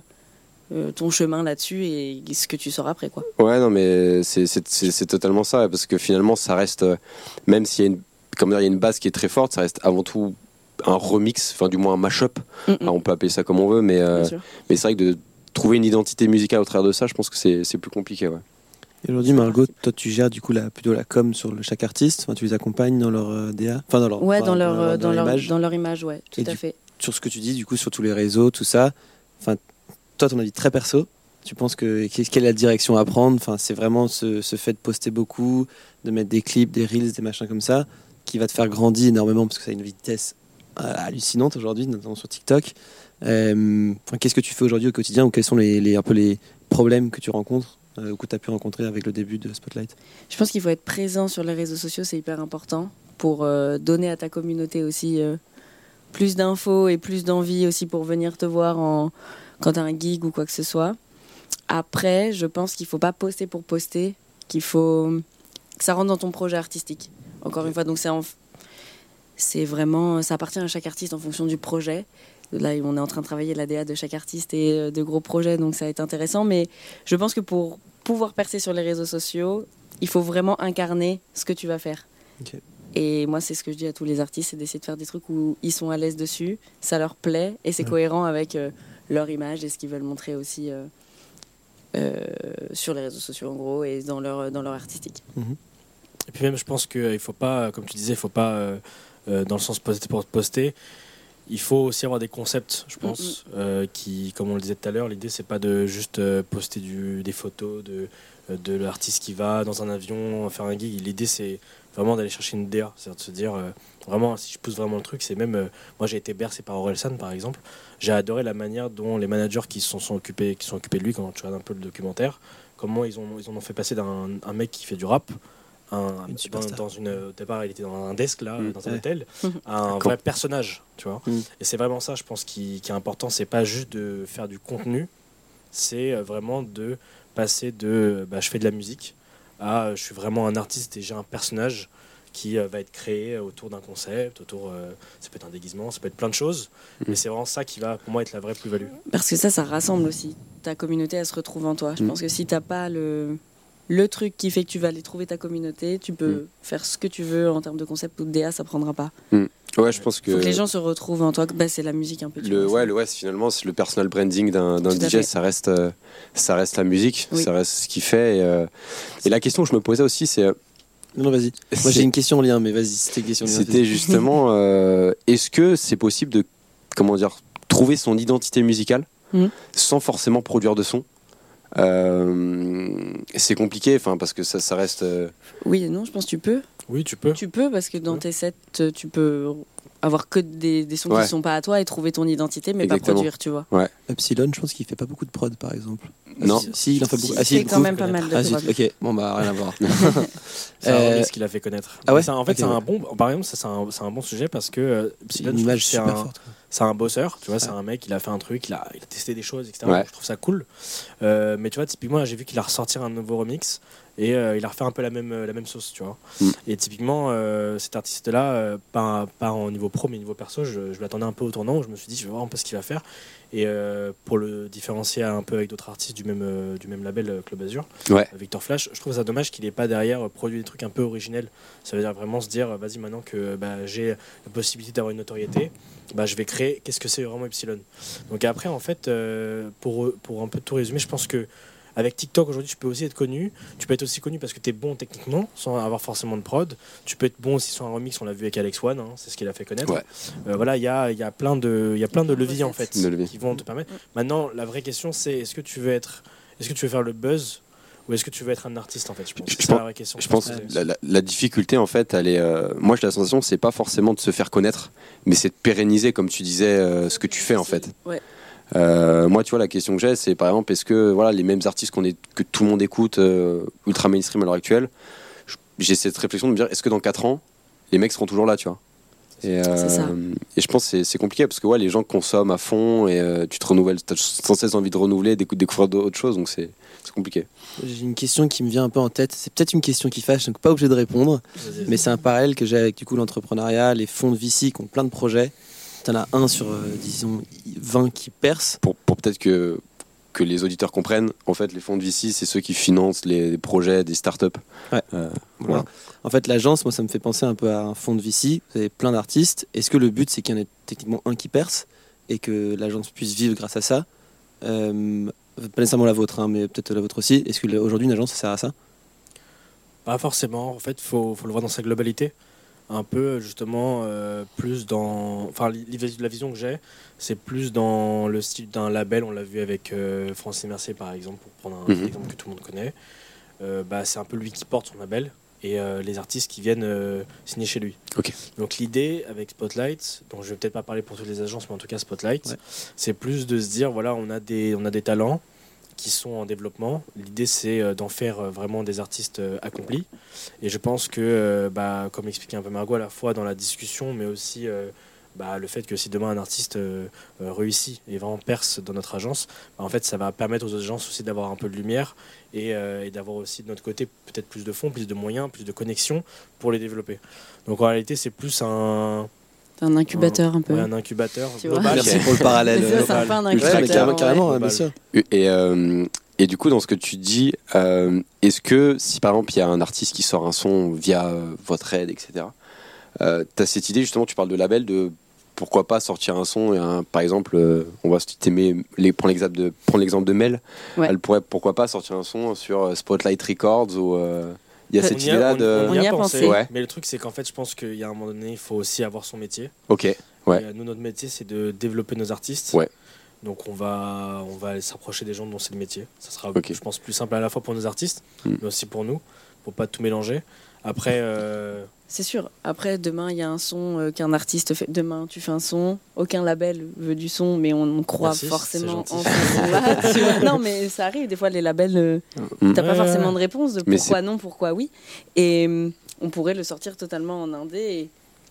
ton chemin là-dessus et ce que tu sors après. Quoi. Ouais, non, mais c'est- totalement ça, parce que finalement, ça reste, euh, même s'il y a une, comme dire, il y a une base qui est très forte, ça reste avant tout un remix, enfin du moins un mashup. Mm, mm, Alors, on peut appeler ça comme on veut, mais, euh, mais c'est vrai que de trouver une identité musicale au travers de ça, je pense que c'est c'est plus compliqué. Ouais. Et aujourd'hui, Margot, toi, tu gères du coup la, plutôt la com sur le, chaque artiste. Enfin, tu les accompagnes dans leur euh, DA. Enfin, dans leur. Ouais, dans leur, euh, dans, leur, image. dans leur image, ouais, tout Et à du- fait. Sur ce que tu dis, du coup, sur tous les réseaux, tout ça. Enfin, toi, ton avis très perso. Tu penses que quelle est la direction à prendre? Enfin, c'est vraiment ce, fait de poster beaucoup, de mettre des clips, des reels, des machins comme ça, qui va te faire grandir énormément parce que ça a une vitesse euh, hallucinante aujourd'hui, notamment sur TikTok. Euh, qu'est-ce que tu fais aujourd'hui au quotidien ou quels sont les, un peu les problèmes que tu rencontres euh, ou que tu as pu rencontrer avec le début de Spotlight? Je pense qu'il faut être présent sur les réseaux sociaux, c'est hyper important pour donner à ta communauté aussi plus d'infos et plus d'envie aussi pour venir te voir en, quand tu as un gig ou quoi que ce soit. Après, je pense qu'il faut pas poster pour poster, qu'il faut que ça rentre dans ton projet artistique. Encore une fois, donc c'est en- c'est vraiment ça appartient à chaque artiste en fonction du projet. Là, on est en train de travailler l'ADA de chaque artiste et euh, de gros projets, donc ça va être intéressant. Mais je pense que pour pouvoir percer sur les réseaux sociaux, il faut vraiment incarner ce que tu vas faire. Et moi, c'est ce que je dis à tous les artistes, c'est d'essayer de faire des trucs où ils sont à l'aise dessus, ça leur plaît et c'est Ouais. cohérent avec euh, leur image et ce qu'ils veulent montrer aussi euh, euh, sur les réseaux sociaux en gros et dans leur, dans leur artistique. Et puis même, je pense qu'il ne faut pas, comme tu disais, il faut pas, euh, euh, dans le sens poster pour poster, il faut aussi avoir des concepts, je pense, euh, qui, comme on le disait tout à l'heure, l'idée c'est pas de juste euh, poster du, des photos de, euh, de l'artiste qui va dans un avion faire un gig. L'idée c'est vraiment d'aller chercher une DA, c'est-à-dire de se dire, euh, vraiment, si je pousse vraiment le truc, c'est même, euh, moi j'ai été bercé par Orelsan par exemple, j'ai adoré la manière dont les managers qui se sont, sont occupés, qui sont occupés de lui, quand tu regardes un peu le documentaire, comment ils, ont, ils en ont fait passer d'un un mec qui fait du rap, un, Une dans, une, au départ il était dans un desk là, Mm. dans un Ouais. hôtel, à un vrai personnage, tu vois. Mm. Et c'est vraiment ça, je pense, qui, qui est important. C'est pas juste de faire du contenu, c'est euh, vraiment de passer de bah, je fais de la musique à je suis vraiment un artiste et j'ai un personnage qui euh, va être créé autour d'un concept, autour, euh, ça peut être un déguisement, ça peut être plein de choses, Mhm. mais c'est vraiment ça qui va pour moi être la vraie plus-value. Parce que ça, ça rassemble aussi. Ta communauté, elle se retrouve en toi. Je Mm. pense que si t'as pas le, le truc qui fait que tu vas aller trouver ta communauté, tu peux Mm. faire ce que tu veux en termes de concept ou de DA, ça prendra pas. Ouais, je pense que. Faut que les gens se retrouvent en toi. Bah, c'est la musique un peu. tu Le, vois, ouais, le, ouais, finalement, c'est le personal branding d'un DJ, fait. ça reste, euh, ça reste la musique, Oui. ça reste ce qu'il fait. Et, euh, et la question que je me posais aussi, c'est. Non, non, vas-y. Moi, j'ai une question en lien, mais vas-y, c'était une question en lien. C'était justement, euh, est-ce que c'est possible de, comment dire, trouver son identité musicale Mhm. sans forcément produire de son? Euh, C'est compliqué, enfin, parce que ça, ça reste. euh, Oui non, je pense que tu peux. Oui, tu peux. Tu peux parce que dans Ouais. tes sets, tu peux avoir que des, des sons qui Ouais. ne sont pas à toi et trouver ton identité, mais Exactement. pas produire, tu vois. Epsilon, je pense qu'il fait pas beaucoup de prod, par exemple. Non. Si, si, il en fait beaucoup. Il Ah, si, fait quand même pas mal de Ah, si, prod. ok, bon, bah, rien à voir. C'est Euh, remix qu'il a fait connaître. ah ouais? En fait, c'est un ouais. bon. Par exemple, ça, c'est un, bon sujet parce que euh, Epsilon, une image super un- forte. c'est un bosseur, tu vois, c'est Ouais. un mec, il a fait un truc, il a, il a testé des choses, etc. Ouais. Je trouve ça cool. Euh, mais tu vois, typiquement, j'ai vu qu'il a ressorti un nouveau remix et euh, il a refait un peu la même, la même sauce, tu vois. Mm. Et typiquement, euh, cet artiste-là, euh, pas, pas en niveau pro, mais niveau perso, je, je l'attendais un peu au tournant où je me suis dit, je vais voir un peu ce qu'il va faire. Et euh, pour le différencier un peu avec d'autres artistes du même, euh, du même label, euh, Club Azur, Ouais. euh, Victor Flash, je trouve ça dommage qu'il n'ait pas derrière euh, produit des trucs un peu originels. Ça veut dire vraiment se dire, euh, vas-y, maintenant que bah, j'ai la possibilité d'avoir une notoriété, bah, je vais créer qu'est-ce que c'est vraiment Epsilon? Donc après, en fait, euh, pour, pour un peu tout résumer, je pense que Avec TikTok aujourd'hui, tu peux aussi être connu. Tu peux être aussi connu parce que tu es bon techniquement, sans avoir forcément de prod. Tu peux être bon aussi sur un remix, on l'a vu avec Alex One, hein, c'est ce qu'il a fait connaître. Ouais. Euh, voilà, il y a, il y a plein de, il y a plein de leviers en fait qui vont te permettre. Maintenant, la vraie question, c'est est-ce que tu veux être, est-ce que tu veux faire le buzz ou est-ce que tu veux être un artiste en fait Je pense. Je C'est ça pense- la vraie question. Je pense que la difficulté, en fait, elle est. euh, moi, j'ai la sensation, c'est pas forcément de se faire connaître, mais c'est de pérenniser, comme tu disais, euh, ce que tu fais, en fait. Ouais. Euh, moi, tu vois, la question que j'ai, c'est par exemple, est-ce que voilà, les mêmes artistes qu'on est, que tout le monde écoute, euh, ultra mainstream à l'heure actuelle, j'ai cette réflexion de me dire, est-ce que dans 4 ans, les mecs seront toujours là, tu vois? Et, C'est ça. euh, et je pense que c'est- compliqué parce que ouais, les gens consomment à fond et euh, tu te renouvelles, tu as sans cesse envie de renouveler, d'écou- découvrir d'autres choses, donc c'est compliqué. J'ai une question qui me vient un peu en tête. C'est peut-être une question qui fâche, donc pas obligé de répondre. Mais c'est un parallèle que j'ai avec du coup l'entrepreneuriat, les fonds de VC qui ont plein de projets. T'en as un sur, euh, disons, 20 qui perce. pour, pour peut-être que, que les auditeurs comprennent, en fait, les fonds de VC, c'est ceux qui financent les, les projets des startups. Ouais. Euh, Voilà. En fait, l'agence, moi, ça me fait penser un peu à un fonds de VC. Vous avez plein d'artistes. Est-ce que le but, c'est qu'il y en ait techniquement un qui perce et que l'agence puisse vivre grâce à ça? Euh, Pas nécessairement la vôtre, hein, mais peut-être la vôtre aussi. Est-ce que aujourd'hui, une agence, ça sert à ça? Pas forcément. En fait, faut, faut le voir dans sa globalité. Un peu, justement, euh, plus dans. Enfin, la vision que j'ai, c'est plus dans le style d'un label. On l'a vu avec euh, Francis Mercier, par exemple, pour prendre un Mhm. exemple que tout le monde connaît. Euh, bah, c'est un peu lui qui porte son label et euh, les artistes qui viennent signer chez lui. Donc, l'idée avec Spotlight, dont je vais peut-être pas parler pour toutes les agences, mais en tout cas Spotlight, Ouais. c'est plus de se dire voilà, on a des, on a des talents qui sont en développement. L'idée, c'est euh, d'en faire euh, vraiment des artistes euh, accomplis. Et je pense que, bah, comme expliquait un peu Margot, à la fois dans la discussion, mais aussi bah, le fait que si demain un artiste réussit et vraiment perce dans notre agence, bah, en fait, ça va permettre aux agences aussi d'avoir un peu de lumière et, et d'avoir aussi de notre côté peut-être plus de fonds, plus de moyens, plus de connexions pour les développer. Donc en réalité, c'est plus un, un incubateur un peu. ouais, un incubateur global. Merci pour le parallèle. C'est un Ouais, incubateur. carrément, ouais. bien sûr. Et, euh, et du coup, dans ce que tu dis, euh, est-ce que si par exemple il y a un artiste qui sort un son via euh, votre aide, etc., euh, tu as cette idée, justement, tu parles de label, de pourquoi pas sortir un son, et un- par exemple, euh, on va si t'aimer les, prendre l'exemple de, prendre l'exemple de Mel, Ouais. elle pourrait pourquoi pas sortir un son sur Spotlight Records ou. euh, il y a cette idée-là de. on y a pensé. Ouais. mais le truc c'est qu'en fait je pense qu'il y a un moment donné il faut aussi avoir son métier. Ok, Ouais. Et, euh, nous notre métier c'est de développer nos artistes. Ouais. Donc on va on va aller s'approcher des gens dont c'est le métier. Ça sera Ok. je pense plus simple à la fois pour nos artistes Mm. mais aussi pour nous pour pas tout mélanger. Après euh, C'est sûr. Après, demain, il y a un son euh, qu'un artiste fait. Demain, tu fais un son. Aucun label veut du son, mais on, on croit Merci, forcément en ce son-là. vois. non, mais ça arrive. Des fois, les labels, euh, Mm. t'as pas Ouais, forcément de réponse de pourquoi non, pourquoi oui. Et euh, on pourrait le sortir totalement en indé et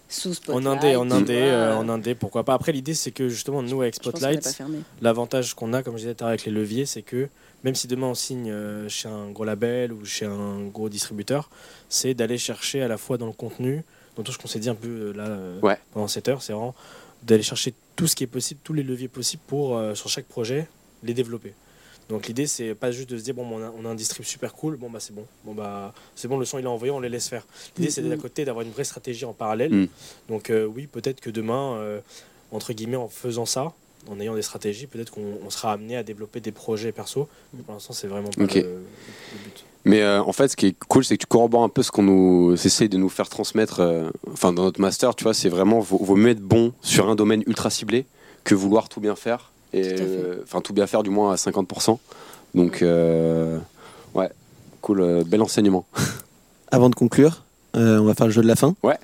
sous Spotlight. en indé en indé euh, en indé pourquoi pas. Après l'idée c'est que justement nous avec Spotlight. L'avantage qu'on a, comme je disais tout à l'heure avec les leviers, c'est que même si demain on signe euh, chez un gros label ou chez un gros distributeur, c'est d'aller chercher à la fois dans le contenu, dans tout ce qu'on s'est dit un peu euh, là euh, Ouais. pendant cette heure, c'est vraiment d'aller chercher tout ce qui est possible, tous les leviers possibles pour, euh, sur chaque projet, les développer. Donc l'idée c'est pas juste de se dire bon on a, on a un distrib super cool bon bah c'est bon bon bah c'est bon le son il est envoyé on les laisse faire l'idée c'est d'un côté d'avoir une vraie stratégie en parallèle Mhm. donc euh, oui peut-être que demain euh, entre guillemets en faisant ça en ayant des stratégies peut-être qu'on on sera amené à développer des projets perso mais pour l'instant c'est vraiment pas le, le but Mais euh, en fait, ce qui est cool, c'est que tu corrobores un peu ce qu'on nous essaie de nous faire transmettre. euh, Enfin, dans notre master, tu vois, c'est vraiment vaut, vaut mieux être bon sur un domaine ultra ciblé que vouloir tout bien faire. Et euh, enfin, tout bien faire du moins à 50%. Donc, euh, ouais, cool, euh, bel enseignement. Avant de conclure, on va faire le jeu de la fin. Ouais.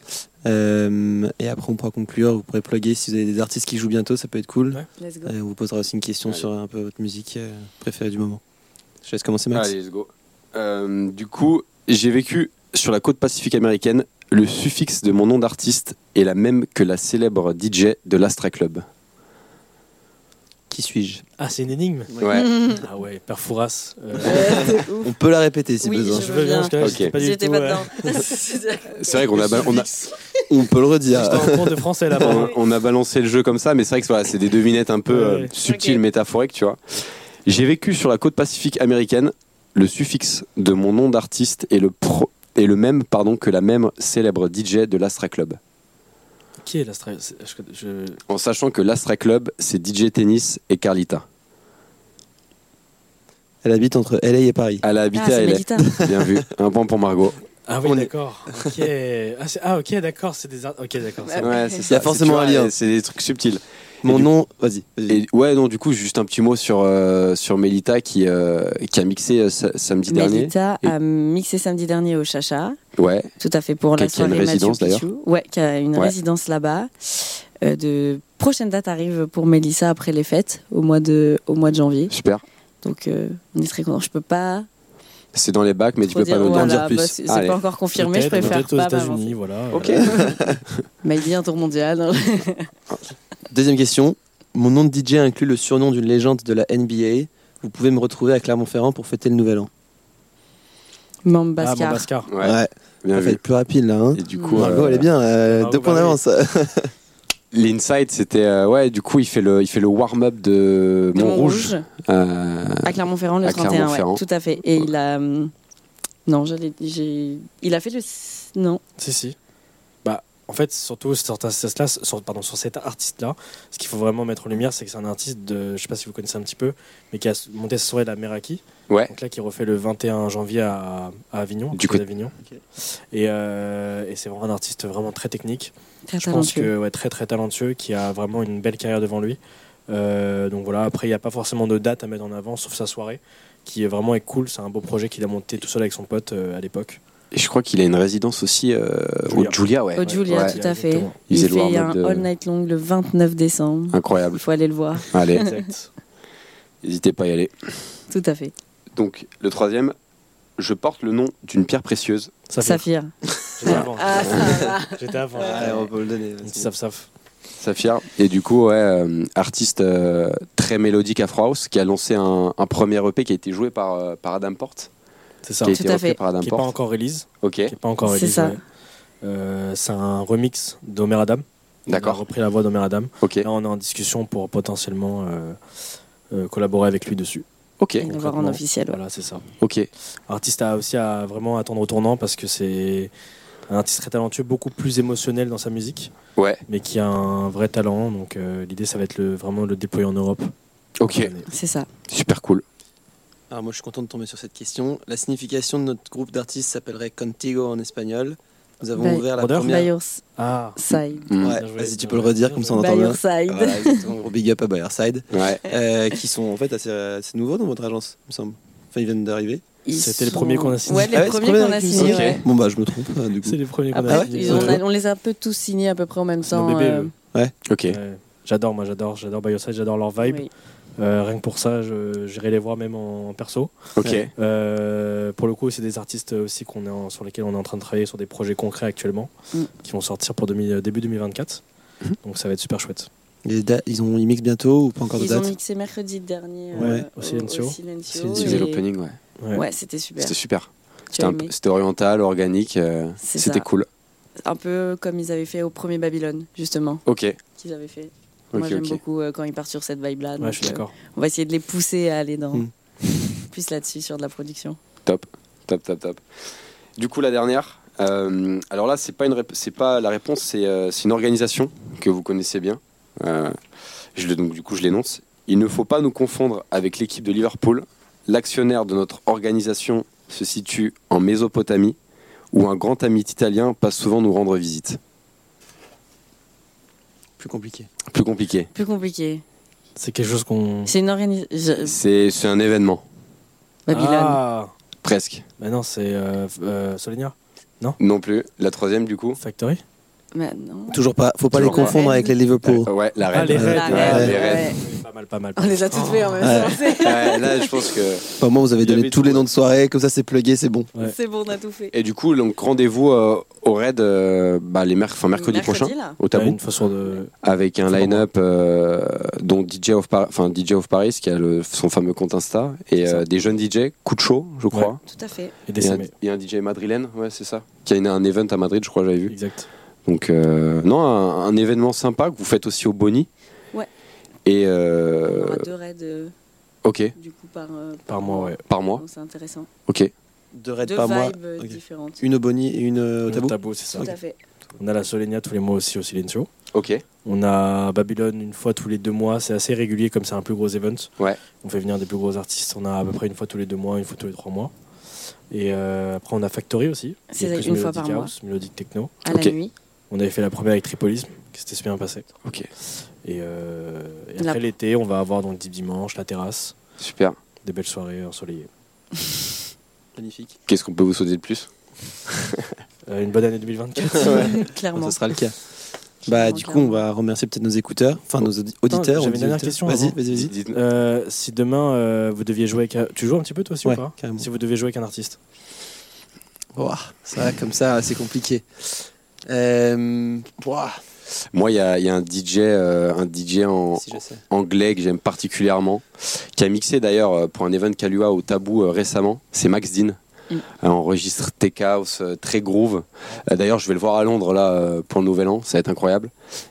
Euh, et après, on pourra conclure. Vous pourrez plugger si vous avez des artistes qui jouent bientôt, ça peut être cool. Ouais. Let's go. Euh, on vous posera aussi une question Allez. sur un peu votre musique euh, préférée du moment. Je laisse commencer, Max. Allez, let's go. Euh, du coup, j'ai vécu sur la côte pacifique américaine. Le suffixe de mon nom d'artiste est la même que la célèbre DJ de l'Astra Club. Qui suis-je ah c'est une énigme Ouais. ah ouais Père Fouras euh. On peut la répéter si Oui, besoin. je je veux bien parce que là, Ok. j'étais pas du J'étais tout pas euh, dedans. C'est vrai qu'on a, ba- on a, On peut le redire. j'étais en cours de français là on, on a balancé le jeu comme ça, mais c'est vrai que voilà, c'est des devinettes un peu Ouais, euh, ouais. subtiles, Ok. métaphoriques, tu vois. J'ai vécu sur la côte pacifique américaine. Le suffixe de mon nom d'artiste est le, pro- est le même pardon, que la même célèbre DJ de l'Astra Club. Qui est l'Astra c'est- je- je- En sachant que l'Astra Club, c'est DJ Tennis et Carlita. Elle habite entre LA et Paris. Elle a Ah, habité c'est à LA. Bien vu. Un point pour Margot. Ah oui, est- d'accord. Ok. Ah, c'est- ah, ok, d'accord. C'est des. Ok, d'accord. Ouais, Il y a forcément un lien. C'est des trucs subtils. Mon du- nom, vas-y. ouais, non, du coup, juste un petit mot sur, euh, sur Melita qui, euh, qui a mixé euh, sa- samedi dernier. Mélita Et- a mixé samedi dernier au Chacha. Ouais, Tout à fait pour la qui a une soirée résidence. Ouais, qui a une Ouais. résidence là-bas. Euh, de prochaine date arrive pour Mélissa après les fêtes au mois de au mois de janvier. super. Donc euh, on est très content. Je peux pas C'est dans les bacs, mais tu peux pas nous en voilà, dire plus. bah, c'est pas encore confirmé. Je préfère peut-être aux pas États-Unis, voilà. Ok. Maybe un tour mondial. Deuxième question. Mon nom de DJ inclut le surnom d'une légende de la NBA. Vous pouvez me retrouver à Clermont-Ferrand pour fêter le nouvel an. Ah, Mambascar. Mambascar. Ouais, Ouais, bien ça vu. être plus rapide là. Hein. Et du coup, Margot, euh, elle est bien. euh, deux points d'avance. l'inside, c'était euh, ouais. Du coup, il fait le, il fait le warm-up de de Montrouge. Euh, à Clermont-Ferrand le à 31, Clermont-Ferrand. ouais, tout à fait. Et il a non, je l'ai- j'ai il a fait le non. Si, si. En fait, surtout sur, ta- sur, sur- pardon, sur cet artiste-là, ce qu'il faut vraiment mettre en lumière, c'est que c'est un artiste de, je sais pas si vous connaissez un petit peu, mais qui a monté sa soirée de la Meraki. Ouais. Donc là, qui refait le 21 janvier à, à Avignon. Du d'Avignon. Et, euh, et c'est vraiment un artiste vraiment très technique. Très Je pense talentueux. que ouais, très très talentueux, qui a vraiment une belle carrière devant lui. Euh, donc voilà, après il n'y a pas forcément de date à mettre en avant, sauf sa soirée, qui est vraiment est cool. C'est un beau projet qu'il a monté tout seul avec son pote euh, à l'époque. Et je crois qu'il a une résidence aussi euh, Julia. au Julia, ouais. Au Julia, Ouais. tout à fait. Il Il, fait un de- all night long le 29 décembre. Incroyable. Il faut aller le voir. Allez, Exact. n'hésitez pas à y aller. Tout à fait. Donc, le troisième, je porte le nom d'une pierre précieuse. Saphir. J'étais avant. Ah. J'étais avant. On peut le donner. Un petit saf-saf. Saphir. Et du coup, ouais, euh, artiste euh, très mélodique Afro House qui a lancé un, un premier EP qui a été joué par, euh, par Adam Porte. C'est ça. Qui a Tout été à repris fait. par Adam Qui n'est pas Porte. encore release. Ok, Qui est pas encore C'est release. ça. ouais. Euh, c'est un remix d'Omer Adam. On a d'accord. repris la voix d'Omer Adam. Ok, Là, on est en discussion pour potentiellement euh, euh, collaborer avec lui dessus. ok, Et le voir en concrètement. officiel. ouais. Voilà, c'est ça. ok. Artiste à aussi à vraiment attendre au tournant parce que c'est un artiste très talentueux, beaucoup plus émotionnel dans sa musique, Ouais, mais qui a un vrai talent. Donc euh, l'idée, ça va être le, vraiment le déployer en Europe. ok. C'est ça. Super cool. Alors moi je suis content de tomber sur cette question. La signification de notre groupe d'artistes s'appellerait Contigo en espagnol. Nous avons By- ouvert la première... By your Ah, side. Ouais, vas-y tu peux le redire comme ça on entend bien. side. Voilà, exactement. Gros big up à Bayerside. Ouais. Euh, qui sont en fait assez, assez nouveaux dans votre agence, il me semble. Enfin ils viennent d'arriver. C'était les sont- premiers qu'on a signés. Ouais, les Ah ouais, premiers le premier qu'on a signés. Ouais. Bon bah je me trompe euh, du coup. c'est les premiers qu'on a signés. on, a- on les a un peu tous signés à peu près en même temps. euh, eux. Ok. Ouais. J'adore, moi j'adore, j'adore Bioside, j'adore leur vibe. oui. Euh, rien que pour ça, je- j'irai les voir même en perso. Ok. Euh, pour le coup, c'est des artistes aussi qu'on est en- sur lesquels on est en train de travailler sur des projets concrets actuellement, Mm. qui vont sortir pour 2000 début 2024. Mhm. Donc ça va être super chouette. Ils, ont, ils mixent bientôt ou pas encore de Ils ont date mixé mercredi dernier Ouais, euh, au Silencio. C'était et- l'opening, ouais. Ouais. Ouais, c'était super. C'était super. C'était oriental, organique. euh, C'était cool. Un peu comme ils avaient fait au premier Babylone, justement, Ok. qu'ils avaient fait. Moi, j'aime beaucoup euh, quand ils partent sur cette vibe-là. Ouais, donc, je suis euh, d'accord. on va essayer de les pousser à aller dans Mm. plus là-dessus, sur de la production. Top, top, top, top. Du coup, la dernière. euh, alors là, c'est pas une, rép- c'est pas la réponse, c'est euh, c'est une organisation que vous connaissez bien. Euh, je donc du coup, je l'énonce. Il ne faut pas nous confondre avec l'équipe de Liverpool. L'actionnaire de notre organisation se situe en Mésopotamie, où un grand ami italien passe souvent nous rendre visite. Plus compliqué. Plus compliqué. Plus compliqué. C'est quelque chose qu'on. C'est une organisation. C'est c'est un événement, Babylone. Ah presque. Bah non, c'est euh, euh, Solenia Non? Plus. La troisième, du coup. Factory? Mais non. Toujours pas, faut pas Toujours les confondre avec les Liverpool. Euh, ouais, la Ah, reine. les Ouais. Reds, ouais, les ouais. Pas mal, pas mal. On les a toutes fait en même temps. Ouais, là, je pense que. Enfin, moi vous avez Il y donné tous les noms de soirée, comme ça c'est plugué, c'est bon. Ouais. C'est bon, on a tout fait. Et du coup, donc rendez-vous euh, au raid euh, bah, les merc- mercredi, prochain là. au Ouais, tabou une façon de. avec un line-up euh, dont DJ of, Par- enfin, DJ of Paris qui a le, son fameux compte Insta et euh, des jeunes DJ, coup de chaud, je crois. Tout à fait. Et des Et un, CME. et un DJ madrilène, ouais, c'est ça. Qui a une- un event à Madrid, je crois, j'avais vu. Exact. Donc, euh, non, un, un événement sympa que vous faites aussi au Boni. Et, On euh, aura deux raids euh, ok, du coup par, euh, Par mois, ouais. par mois. Donc c'est intéressant. Ok, Deux raids Deux par mois. vibes euh, Ok. différentes. Une au Boni et une euh, au tabou. tabou, c'est ça. Tout à fait. On a la Solenia tous les mois aussi au Silencio. Ok. On a Babylone une fois tous les deux mois, c'est assez régulier comme c'est un plus gros event. Ouais. On fait venir des plus gros artistes, on a à peu près une fois tous les deux mois, une fois tous les trois mois. Et euh, après on a Factory aussi. C'est une fois par mois. house, Mélodique techno. À la nuit. On avait fait la première avec Tripolisme, qui s'était bien passé. Ok. Et, euh, et après l'été, on va avoir donc Deep Dimanche, la terrasse, Super. des belles soirées ensoleillées. Magnifique. Qu'est-ce qu'on peut vous souhaiter de plus? Euh, une bonne année 2024. Clairement. Ce sera le cas. Bah, du coup, on va remercier peut-être nos écouteurs, enfin nos audi- auditeurs. j'avais une dernière question Vas-y, avant. vas-y, vas-y. Euh, si demain euh, vous deviez jouer avec un... Tu joues un petit peu toi aussi Ouais, ou pas? carrément. Si vous deviez jouer avec un artiste. Ouah, ça va comme ça, c'est compliqué. Euh, ouah, Moi, il y a, il y a un DJ, euh, un DJ en, si anglais que j'aime particulièrement, qui a mixé d'ailleurs euh, pour un event Kalua au Tabou euh, récemment. C'est Max Dean. Mm. Enregistre tech house très groove. Euh, d'ailleurs, je vais le voir à Londres là pour le nouvel an, ça va être incroyable.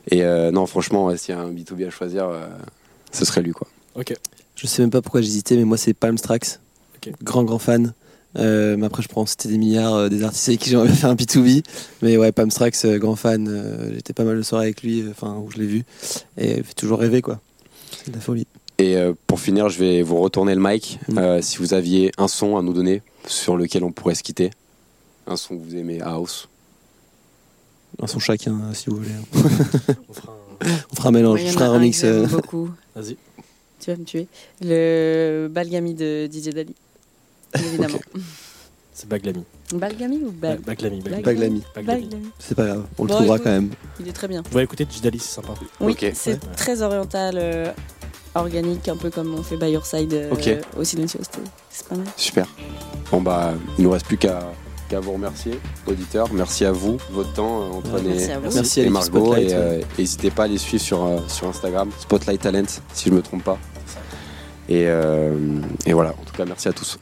Et euh, non, franchement, ouais, s'il y a un B2B à choisir, euh, ce serait lui quoi. Ok. Je sais même pas pourquoi j'hésitais, mais moi c'est Palmstrax. Ok. Grand, grand fan. Euh, mais après, je prends c'était des milliards euh, des artistes avec qui j'aimerais bien faire un B2B. Mais ouais, Palmstrax, euh, grand fan. euh, J'étais pas mal de soirées avec lui, euh, enfin, où je l'ai vu. Et il fait toujours rêver, quoi. C'est de la folie. Et euh, pour finir, je vais vous retourner le mic. Mm. Euh, si vous aviez un son à nous donner sur lequel on pourrait se quitter, un son que vous aimez house. Un son chacun, euh, si vous voulez. On fera un- On fera un mélange, y je ferai un remix. euh. Vas-y. Tu vas me tuer. Le Balgami de DJ Dali. Évidemment. C'est Baglami. Balgami ou Ba- Bal Baglami. Baglami. Baglami. Baglami. C'est pas grave, on le Bon, trouvera écoute. quand même. Il est très bien. Vous allez écouter Jidali, c'est sympa. Oui, c'est Ouais. très oriental, euh, organique, un peu comme on fait by your side euh, Ok. au Silencio. C'est pas mal. Super. Bon bah, il nous reste plus qu'à vous remercier, auditeurs. Merci à vous, votre temps, euh, Antoine Merci et, à vous. Merci à et Margot. Spotlight, Et ouais. euh, n'hésitez pas à les suivre sur, euh, sur Instagram, Spotlight Talent, si je me trompe pas. Et, euh, et voilà, en tout cas, merci à tous.